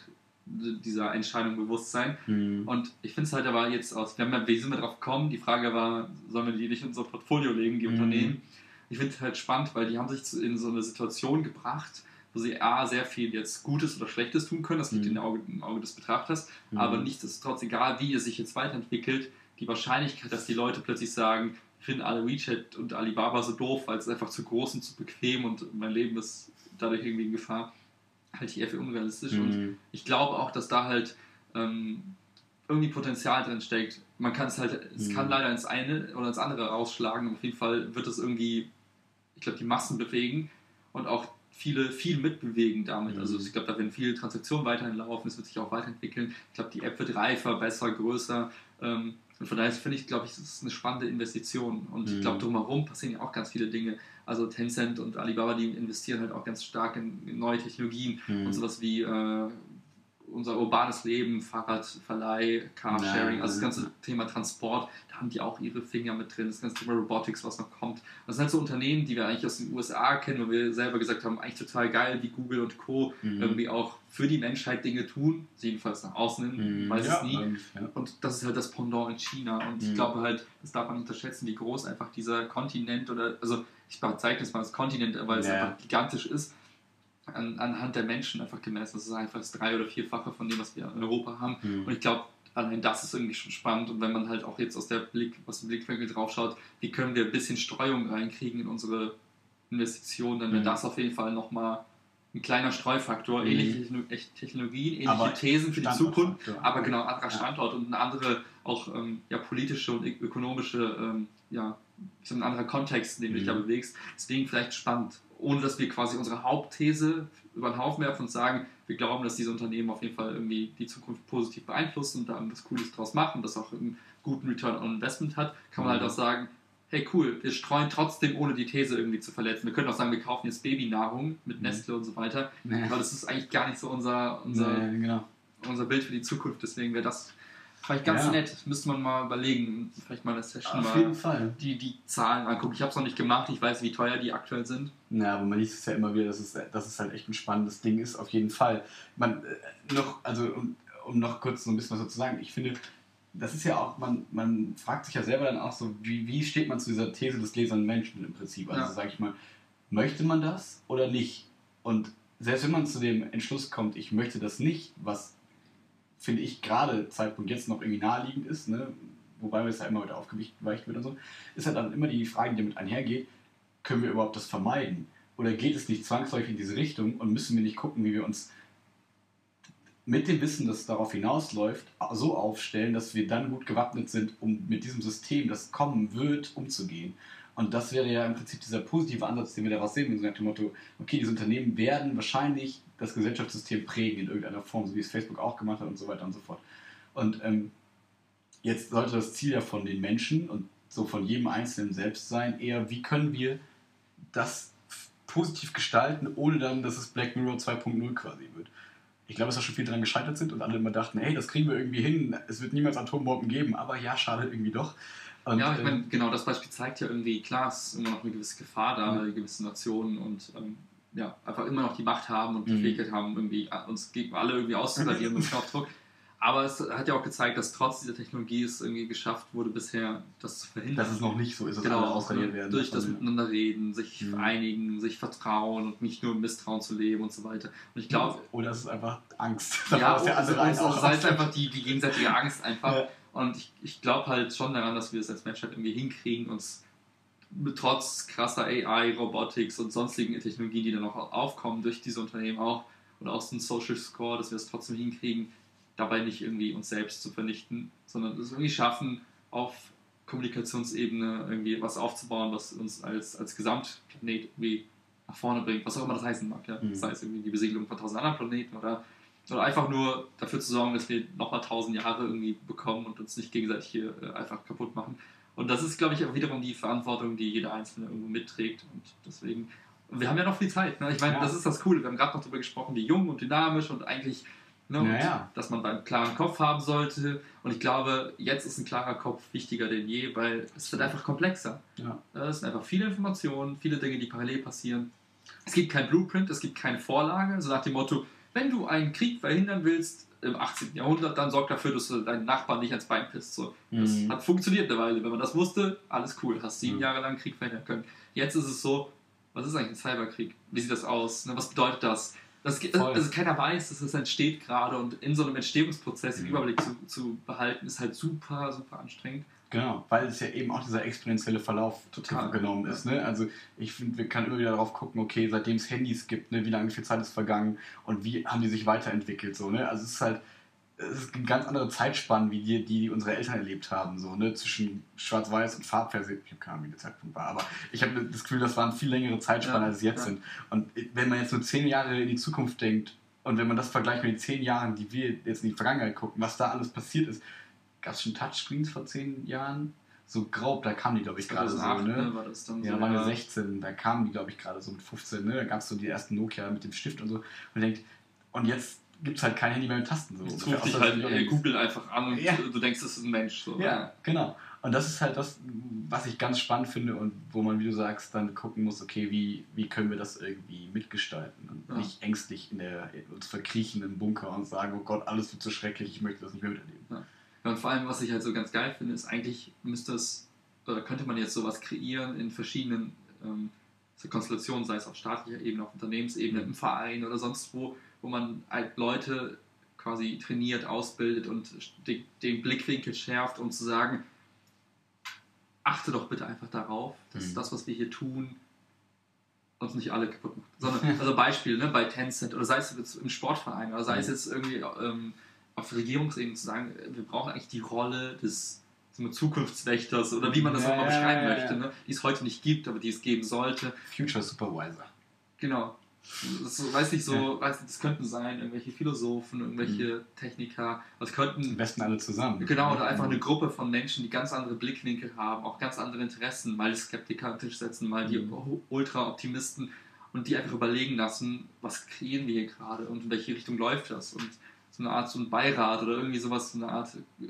dieser Entscheidung bewusst sein. Mhm. Und ich finde es halt aber jetzt aus, wir haben ja, wie sind wir drauf gekommen? Die Frage war, sollen wir die nicht in unser Portfolio legen, die Mhm. Unternehmen? Ich finde es halt spannend, weil die haben sich in so eine Situation gebracht, wo sie A, sehr viel jetzt Gutes oder Schlechtes tun können, das liegt Mhm. im, Auge, im Auge des Betrachters, Mhm. aber nichtsdestotrotz, egal wie es sich jetzt weiterentwickelt, die Wahrscheinlichkeit, dass die Leute plötzlich sagen, ich finde alle WeChat und Alibaba so doof, weil es einfach zu groß und zu bequem und mein Leben ist dadurch irgendwie in Gefahr, halte ich eher für unrealistisch. Und Mhm. ich glaube auch, dass da halt ähm, irgendwie Potenzial drin steckt. Man kann es halt, es Mhm. kann leider ins eine oder ins andere rausschlagen. Auf jeden Fall wird es irgendwie, ich glaube, die Massen bewegen und auch viele viel mitbewegen damit. Mhm. Also ich glaube, da werden viele Transaktionen weiterhin laufen, es wird sich auch weiterentwickeln. Ich glaube, die App wird reifer, besser, größer. Ähm, und von daher finde ich, glaube ich, das ist eine spannende Investition. Und ich Mhm. glaube, drumherum passieren ja auch ganz viele Dinge. Also Tencent und Alibaba, die investieren halt auch ganz stark in, in neue Technologien Mhm. und sowas wie äh, unser urbanes Leben, Fahrradverleih, Carsharing, also das ganze Thema Transport, da haben die auch ihre Finger mit drin, das ganze Thema Robotics, was noch kommt. Das sind halt so Unternehmen, die wir eigentlich aus den USA kennen, wo wir selber gesagt haben, eigentlich total geil, wie Google und Co. Mhm. irgendwie auch für die Menschheit Dinge tun, jedenfalls nach außen hin, Mhm. weiß ja, es nie. ähm, ja. Und das ist halt das Pendant in China. Und ich Mhm. glaube halt, das darf man nicht unterschätzen, wie groß einfach dieser Kontinent oder, also ich bezeichne es mal als Kontinent, weil es Ja. einfach gigantisch ist, an, anhand der Menschen einfach gemessen. Das ist einfach das drei- oder vierfache von dem, was wir in Europa haben. Mhm. Und ich glaube, allein das ist irgendwie schon spannend. Und wenn man halt auch jetzt aus, der Blick, aus dem Blickwinkel drauf schaut, wie können wir ein bisschen Streuung reinkriegen in unsere Investitionen, dann wäre Mhm. das auf jeden Fall nochmal ein kleiner Streufaktor. Mhm. Ähnliche Technologien, ähnliche Aber Thesen für die. Zukunft, aber genau, anderer Ja. Standort und eine andere auch ähm, ja, politische und ökonomische, ähm, ja, sag, ein anderer Kontext, in dem du dich Mhm. da bewegst. Deswegen vielleicht spannend, ohne dass wir quasi unsere Hauptthese über den Haufen werfen und sagen, wir glauben, dass diese Unternehmen auf jeden Fall irgendwie die Zukunft positiv beeinflussen und da irgendwas Cooles draus machen, das auch einen guten Return on Investment hat, kann man Mhm. halt auch sagen, hey cool, wir streuen trotzdem, ohne die These irgendwie zu verletzen. Wir können auch sagen, wir kaufen jetzt Babynahrung mit Mhm. Nestle und so weiter, Nee. aber das ist eigentlich gar nicht so unser, unser, Nee, genau. unser Bild für die Zukunft. Deswegen wäre das vielleicht ganz Ja. nett. Das müsste man mal überlegen. Vielleicht mal eine Session Auf jeden mal Fall. die, die Zahlen angucken. Ich habe es noch nicht gemacht. Ich weiß, wie teuer die aktuell sind. Ja, aber man liest es ja immer wieder, dass es, dass es halt echt ein spannendes Ding ist, auf jeden Fall. Man, äh, noch, also um, um noch kurz so ein bisschen was dazu zu sagen, ich finde, das ist ja auch, man, man fragt sich ja selber dann auch so, wie, wie steht man zu dieser These des gläsernen Menschen im Prinzip? Also Ja. sage ich mal, möchte man das oder nicht? Und selbst wenn man zu dem Entschluss kommt, ich möchte das nicht, was finde ich gerade Zeitpunkt jetzt noch irgendwie naheliegend ist, ne? wobei es ja immer wieder aufgeweicht wird und so, ist halt dann immer die Frage, die damit einhergeht, können wir überhaupt das vermeiden? Oder geht es nicht zwangsläufig in diese Richtung und müssen wir nicht gucken, wie wir uns mit dem Wissen, das darauf hinausläuft, so aufstellen, dass wir dann gut gewappnet sind, um mit diesem System, das kommen wird, umzugehen? Und das wäre ja im Prinzip dieser positive Ansatz, den wir daraus sehen, so nach dem Motto, okay, diese Unternehmen werden wahrscheinlich das Gesellschaftssystem prägen in irgendeiner Form, so wie es Facebook auch gemacht hat und so weiter und so fort. Und ähm, jetzt sollte das Ziel ja von den Menschen und so von jedem Einzelnen selbst sein, eher, wie können wir das positiv gestalten, ohne dann, dass es Black Mirror 2.0 quasi wird. Ich glaube, dass da schon viel dran gescheitert sind und alle immer dachten, hey, das kriegen wir irgendwie hin, es wird niemals Atombomben geben, aber ja, schade irgendwie doch. Und, ja, ich äh, meine, genau, das Beispiel zeigt ja irgendwie, klar, es ist immer noch eine gewisse Gefahr da, Ja. weil gewisse Nationen und ähm, ja, einfach immer noch die Macht haben und die Mhm. Fähigkeit haben, irgendwie äh, uns gegen alle irgendwie auszuradieren mit Knopfdruck. Aber es hat ja auch gezeigt, dass trotz dieser Technologie es irgendwie geschafft wurde, bisher das zu verhindern. dass es noch nicht so ist, dass genau, alle ausradiert werden. durch das Miteinander reden, sich Mhm. einigen, sich vertrauen und nicht nur im Misstrauen zu leben und so weiter. Und ich glaube, Oder es ist einfach Angst. ja, sei es ausnimmt. einfach die, die gegenseitige Angst einfach. Ja. Und ich, ich glaube halt schon daran, dass wir es als Menschheit irgendwie hinkriegen, uns trotz krasser AI, Robotics und sonstigen Technologien, die dann noch aufkommen durch diese Unternehmen auch und auch so ein Social Score, dass wir es trotzdem hinkriegen, dabei nicht irgendwie uns selbst zu vernichten, sondern es irgendwie schaffen, auf Kommunikationsebene irgendwie was aufzubauen, was uns als, als Gesamtplanet irgendwie nach vorne bringt, was auch immer das heißen mag. Ja? Mhm. Sei es irgendwie die Besiedelung von tausend anderen Planeten oder, oder einfach nur dafür zu sorgen, dass wir nochmal tausend Jahre irgendwie bekommen und uns nicht gegenseitig hier äh, einfach kaputt machen. Und das ist, glaube ich, auch wiederum die Verantwortung, die jeder Einzelne irgendwo mitträgt. Und deswegen, und wir haben ja noch viel Zeit. Ne? Ich meine, Ja. das ist das Coole. Wir haben gerade noch darüber gesprochen, wie jung und dynamisch und eigentlich Ne? Und Ja, ja. Dass man einen klaren Kopf haben sollte. Und ich glaube, jetzt ist ein klarer Kopf wichtiger denn je, weil es wird einfach komplexer. Ja. Es sind einfach viele Informationen, viele Dinge, die parallel passieren. Es gibt kein Blueprint, es gibt keine Vorlage. So nach dem Motto, wenn du einen Krieg verhindern willst im 18. Jahrhundert, dann sorg dafür, dass du deinen Nachbarn nicht ans Bein pisst. So. Das Mhm. hat funktioniert eine Weile. Wenn man das wusste, alles cool. Hast sieben Mhm. Jahre lang Krieg verhindern können. Jetzt ist es so, was ist eigentlich ein Cyberkrieg? Wie sieht das aus? Ne, Was bedeutet das? das geht- also keiner weiß, dass es entsteht gerade und in so einem Entstehungsprozess den Mhm. Überblick zu, zu behalten, ist halt super, super anstrengend. Genau, weil es ja eben auch dieser exponentielle Verlauf Total. genommen ist. Ne? Also ich finde, wir können immer wieder darauf gucken, okay, seitdem es Handys gibt, ne, wie lange, wie viel Zeit ist vergangen und wie haben die sich weiterentwickelt. So, ne? Also es ist halt, es ist eine ganz andere Zeitspanne, wie die, die unsere Eltern erlebt haben, so, ne? zwischen Schwarz-Weiß und Farbfernsehen. Ich habe keine Ahnung, wie der Zeitpunkt war, aber ich habe das Gefühl, das waren viel längere Zeitspannen, Ja, als es jetzt ja. sind. Und wenn man jetzt nur zehn Jahre in die Zukunft denkt und wenn man das vergleicht mit den zehn Jahren, die wir jetzt in die Vergangenheit gucken, was da alles passiert ist, gab es schon Touchscreens vor zehn Jahren? So grob, da kamen die, glaube ich, gerade so. 2008, Ne? war das dann Ja, so. da waren wir 16, da kamen die, glaube ich, gerade so mit 15, ne? Da gab es so die ersten Nokia mit dem Stift und so. Und denkt, und jetzt gibt es halt kein Handy mehr mit Tasten. So. Jetzt ruft dich halt äh, Google einfach an und Ja. du denkst, das ist ein Mensch. So. Ja, genau. Und das ist halt das, was ich ganz spannend finde und wo man, wie du sagst, dann gucken muss, okay, wie, wie können wir das irgendwie mitgestalten und Ja. nicht ängstlich in der, uns verkriechen im Bunker und sagen, oh Gott, alles wird so schrecklich, ich möchte das nicht mehr miterleben. Ja, und vor allem, was ich halt so ganz geil finde, ist eigentlich müsste es, oder könnte man jetzt sowas kreieren in verschiedenen ähm, so Konstellationen, sei es auf staatlicher Ebene, auf Unternehmensebene, Mhm. im Verein oder sonst wo, wo man halt Leute quasi trainiert, ausbildet und den, den Blickwinkel schärft, um zu sagen, achte doch bitte einfach darauf, dass Mhm. das, was wir hier tun, uns nicht alle kaputt macht. Sondern, also Beispiel, ne, bei Tencent oder sei es jetzt im Sportverein oder sei es Mhm. jetzt irgendwie ähm, auf Regierungsebene zu sagen, wir brauchen eigentlich die Rolle des so Zukunftswächters oder wie man das Ja, auch immer ja, beschreiben ja, ja. möchte, ne, die es heute nicht gibt, aber die es geben sollte. Future Supervisor. Genau. Das so, weiß nicht so, weiß nicht, das könnten sein irgendwelche Philosophen, irgendwelche Techniker, das Am könnten besten alle zusammen. Genau, oder einfach eine Gruppe von Menschen, die ganz andere Blickwinkel haben, auch ganz andere Interessen, mal die Skeptiker am Tisch setzen, mal die Mhm. Ultra-Optimisten und die einfach überlegen lassen, was kreieren wir hier gerade und in welche Richtung läuft das und so eine Art so ein Beirat oder irgendwie sowas, so eine Art äh,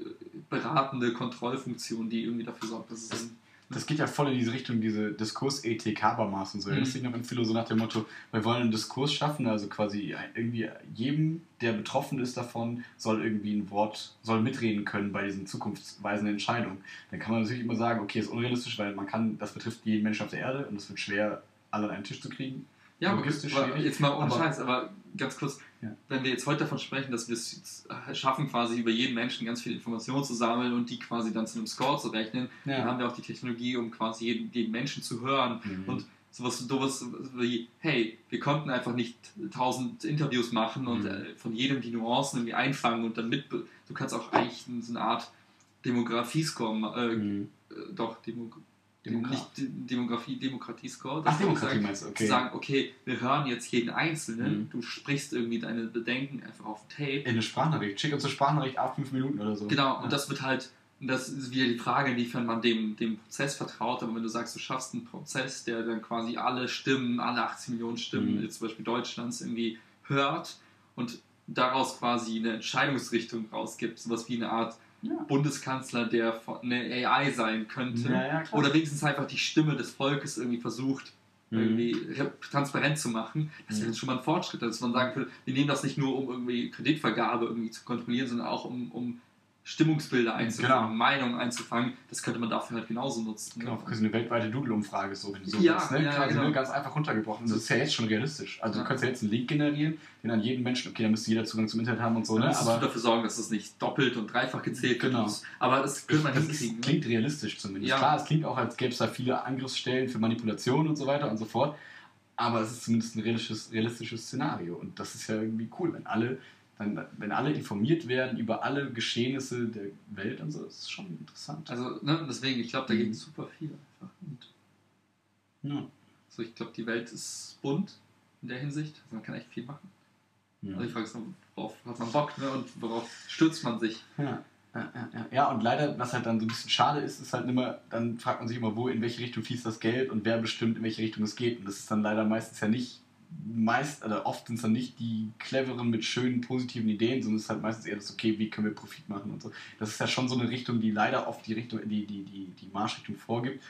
beratende Kontrollfunktion, die irgendwie dafür sorgt, dass es Das- geht ja voll in diese Richtung, diese Diskursethik, Habermas und so. Mhm. Das liegt noch im Philo so nach dem Motto, wir wollen einen Diskurs schaffen, also quasi irgendwie jedem, der betroffen ist davon, soll irgendwie ein Wort, soll mitreden können bei diesen zukunftsweisenden Entscheidungen. Dann kann man natürlich immer sagen, okay, ist unrealistisch, weil man kann, das betrifft jeden Menschen auf der Erde und es wird schwer, alle an einen Tisch zu kriegen. Ja, Logistisch aber schwierig, jetzt mal ohne Scheiß, aber ganz kurz, Ja. wenn wir jetzt heute davon sprechen, dass wir es schaffen, quasi über jeden Menschen ganz viel Informationen zu sammeln und die quasi dann zu einem Score zu rechnen, Ja. dann haben wir auch die Technologie, um quasi jeden, jeden Menschen zu hören Mhm. und sowas sowas wie, hey, wir konnten einfach nicht tausend Interviews machen und Mhm. äh, von jedem die Nuancen irgendwie einfangen und dann mit, du kannst auch eigentlich so eine Art Demografiescore, äh, Mhm. äh, doch, Demo, Demokrat. nicht De- Demografie, Demokratiescore. Ach, Demokratie sagst, meinst du, okay. sagen, okay, wir hören jetzt jeden Einzelnen, Mhm. du sprichst irgendwie deine Bedenken einfach auf Tape. In eine Sprachnachricht. Schick uns eine Sprachnachricht ab fünf Minuten oder so. Genau, Ja. und das wird halt, das ist wieder die Frage, inwiefern man dem, dem Prozess vertraut, aber wenn du sagst, du schaffst einen Prozess, der dann quasi alle Stimmen, alle 18 Millionen Stimmen, Mhm. jetzt zum Beispiel Deutschlands, irgendwie hört und daraus quasi eine Entscheidungsrichtung rausgibt, sowas wie eine Art Ja. Bundeskanzler, der von- eine AI sein könnte. Ja. Oder wenigstens einfach die Stimme des Volkes irgendwie versucht, Mhm. irgendwie re- transparent zu machen. Das wäre Mhm. schon mal ein Fortschritt, dass man sagen würde, wir nehmen das nicht nur, um irgendwie Kreditvergabe irgendwie zu kontrollieren, sondern auch um, um Stimmungsbilder einzufangen, Genau. Meinungen einzufangen. Das könnte man dafür halt genauso nutzen. Genau, quasi eine weltweite Doodle-Umfrage, so, wenn du so Ja, willst. Ne? ja, quasi, genau. ne? Ganz einfach runtergebrochen. Das ist ja jetzt schon realistisch. Also, Ja. du kannst ja jetzt einen Link generieren, den an jeden Menschen, okay, da müsste jeder Zugang zum Internet haben und so, ne? du Aber dafür sorgen, dass es nicht doppelt und dreifach gezählt wird. Genau. Aber das könnte man das hinkriegen. ist, ne? klingt realistisch zumindest. Ja. Klar, es klingt auch, als gäbe es da viele Angriffsstellen für Manipulation und so weiter und so fort. Aber es ist zumindest ein realistisches, realistisches Szenario. Und das ist ja irgendwie cool, wenn alle, dann, wenn alle informiert werden über alle Geschehnisse der Welt und so. Das ist schon interessant. Also, ne, deswegen, ich glaube, da Mhm. geht super viel einfach. Und ja. so, ich glaube, die Welt ist bunt in der Hinsicht. Also man kann echt viel machen. Ja. Also die Frage ist nur, worauf hat man Bock ne? und worauf stürzt man sich? Ja, ja, ja. ja, und leider, was halt dann so ein bisschen schade ist, ist halt immer, dann fragt man sich immer, wo, in welche Richtung fließt das Geld und wer bestimmt, in welche Richtung es geht. Und das ist dann leider meistens ja nicht meist, oder oft sind es dann nicht die cleveren mit schönen, positiven Ideen, sondern es ist halt meistens eher das, okay, wie können wir Profit machen und so. Das ist ja schon so eine Richtung, die leider oft die Richtung, die, die, die, die Marschrichtung vorgibt.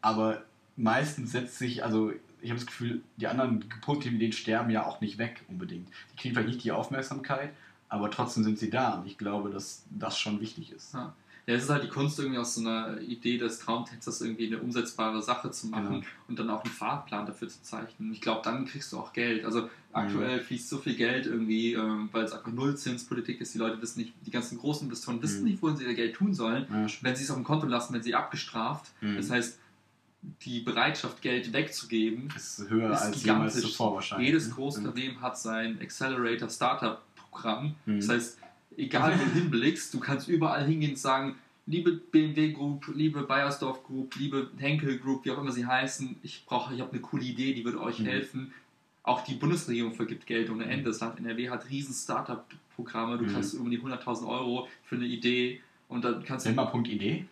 Aber meistens setzt sich, also ich habe das Gefühl, die anderen positiven Ideen sterben ja auch nicht weg unbedingt. Die kriegen vielleicht nicht die Aufmerksamkeit, aber trotzdem sind sie da und ich glaube, dass das schon wichtig ist. Ja. Ja, es ist halt die Kunst, irgendwie aus so einer Idee des Traumtexters irgendwie eine umsetzbare Sache zu machen Genau. und dann auch einen Fahrplan dafür zu zeichnen. Ich glaube, dann kriegst du auch Geld. Also aktuell fließt so viel Geld irgendwie, ähm, weil es einfach Nullzinspolitik ist. Die Leute wissen nicht, die ganzen großen Investoren wissen Mhm. nicht, wohin sie ihr Geld tun sollen. Ja. Wenn sie es auf dem Konto lassen, wenn sie abgestraft. Mhm. Das heißt, die Bereitschaft, Geld wegzugeben, ist höher ist als jemals zuvor wahrscheinlich. Jedes ne? große Ja. Unternehmen hat sein Accelerator Startup Programm. Mhm. Das heißt, egal wo du hinblickst, du kannst überall hingehen und sagen, liebe BMW Group, liebe Bayersdorf Group, liebe Henkel Group, wie auch immer sie heißen, ich brauche, ich habe eine coole Idee, die würde euch Mhm. helfen. Auch die Bundesregierung vergibt Geld ohne Ende. Das Land NRW hat riesen Startup-Programme. Du Mhm. kannst um die 100.000 Euro für eine Idee und dann kannst du Selma.idee.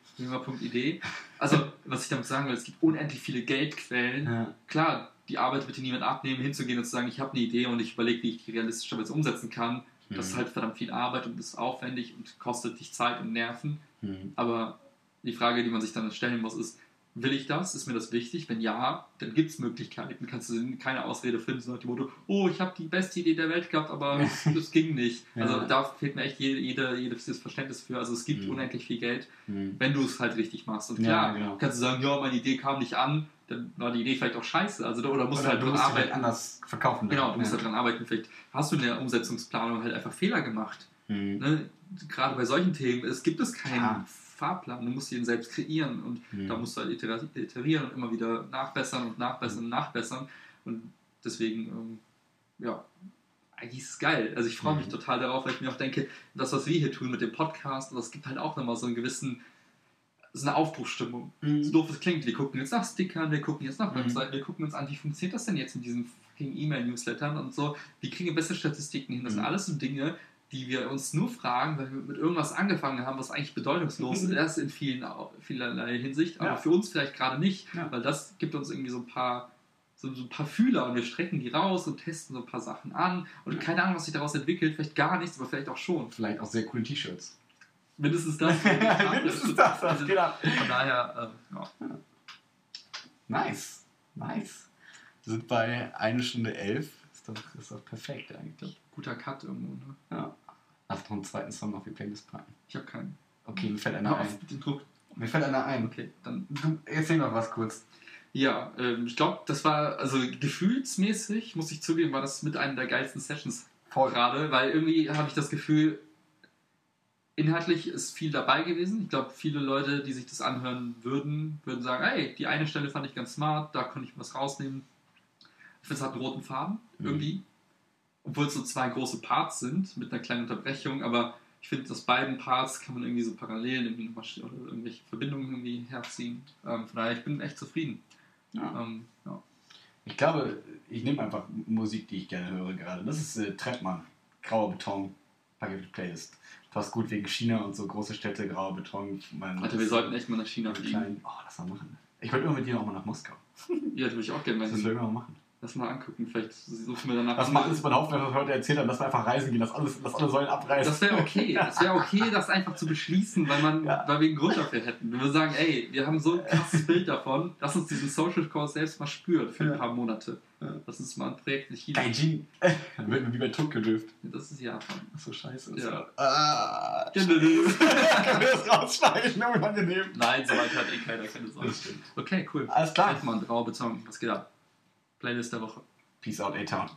Idee. Also, was ich damit sagen will, es gibt unendlich viele Geldquellen. Ja. Klar, die Arbeit wird dir niemand abnehmen, hinzugehen und zu sagen, ich habe eine Idee und ich überlege, wie ich die realistisch jetzt umsetzen kann. Das ist Mhm. halt verdammt viel Arbeit und ist aufwendig und kostet dich Zeit und Nerven. Mhm. Aber die Frage, die man sich dann stellen muss, ist, will ich das? Ist mir das wichtig? Wenn ja, dann gibt es Möglichkeiten. Kannst du keine Ausrede finden, so nach dem Motto, oh, ich habe die beste Idee der Welt gehabt, aber das ging nicht. Ja. Also da fehlt mir echt jede, jede, jedes Verständnis für. Also es gibt Mhm. unendlich viel Geld, Mhm. wenn du es halt richtig machst. Und Ja, klar, genau. kannst du sagen, ja, meine Idee kam nicht an, dann war die Idee vielleicht auch scheiße. Also, oder musst Oder halt du musst arbeiten. vielleicht anders verkaufen. Genau, du musst ja. daran arbeiten. Vielleicht hast du in der Umsetzungsplanung halt einfach Fehler gemacht. Mhm. Ne? Gerade bei solchen Themen es gibt es keinen Klar. Fahrplan. Du musst ihn selbst kreieren und Mhm. da musst du halt iterieren und immer wieder nachbessern und nachbessern und nachbessern. Und deswegen, ähm, ja, eigentlich ist es geil. Also ich freue mich Mhm. total darauf, weil ich mir auch denke, das, was wir hier tun mit dem Podcast, das gibt halt auch nochmal so einen gewissen, so eine Aufbruchsstimmung so Mhm. doof es klingt, wir gucken jetzt nach Stickern, wir gucken jetzt nach Mhm. Webseiten, wir gucken uns an, wie funktioniert das denn jetzt in diesen fucking E-Mail-Newslettern und so, wie kriegen wir bessere Statistiken hin. Das sind Mhm. alles so Dinge, die wir uns nur fragen, weil wir mit irgendwas angefangen haben, was eigentlich bedeutungslos Mhm. ist in vielen, vielerlei Hinsicht, aber Ja. für uns vielleicht gerade nicht, Ja. weil das gibt uns irgendwie so ein paar so, so ein paar Fühler und wir strecken die raus und testen so ein paar Sachen an und Ja. keine Ahnung, was sich daraus entwickelt, vielleicht gar nichts, aber vielleicht auch schon. Vielleicht auch sehr coole T-Shirts. Mindestens das. Mindestens das, das, genau. Von daher, äh, ja. Nice. Nice. Wir sind bei 1 Stunde 11. Ist doch, ist doch perfekt eigentlich. guter Cut irgendwo. Ne? Ja. Lass noch einen zweiten Song auf die Playlist packen. Ich habe keinen. Okay, mir fällt einer Hör ein. auf den Druck. Mir fällt einer ein. Okay, dann. Du erzähl noch was kurz. Ja, ähm, ich glaube, das war, also gefühlsmäßig, muss ich zugeben, war das mit einer der geilsten Sessions Voll. gerade, weil irgendwie habe ich das Gefühl, inhaltlich ist viel dabei gewesen. Ich glaube, viele Leute, die sich das anhören würden, würden sagen, hey, die eine Stelle fand ich ganz smart, da konnte ich was rausnehmen. Ich finde, es hat einen roten Faden, Mhm. irgendwie. Obwohl es so zwei große Parts sind, mit einer kleinen Unterbrechung, aber ich finde, aus beiden Parts kann man irgendwie so Parallelen irgendwie nochmal oder irgendwelche Verbindungen irgendwie herziehen. Ähm, von daher, ich bin echt zufrieden. Ja. Ähm, ja. Ich glaube, ich nehme einfach Musik, die ich gerne höre gerade. Das ist äh, Treppmann. Grauer Beton. Playlist. Passt gut wegen China und so große Städte, grauer Beton. Mein, Alter, wir sollten echt mal nach China fliegen. Oh, lass mal machen. Ich wollte immer mit dir noch mal nach Moskau. Ja, das würde ich auch gerne Das mal will ich mal machen. Lass mal angucken. Vielleicht suchen wir danach. Was macht es mein Hauptmann, was wir heute erzählt haben, dass wir einfach reisen gehen, dass, alles, dass alle Säulen abreißen? Das wäre okay. Das wäre okay, das einfach zu beschließen, weil, man, Ja. weil wir einen Grund dafür hätten. Wir würden sagen, ey, wir haben so ein krasses Bild davon, lass uns diesen Social Course selbst mal spüren für ein paar Monate. Ja. Lass uns mal ein Projekt in China. Beijing. Dann wird man wie bei Tokyo Drift. Das ist Japan. Achso, scheiße. Ja. Ah. Nein, Kann wir das rausschneiden? Unangenehm. so weit hat eh keiner, keine Sorge. Das. Okay, cool. Alles klar. Trettmann, graue Beton. Was geht ab? Playlist der Woche. Peace out, A-Town.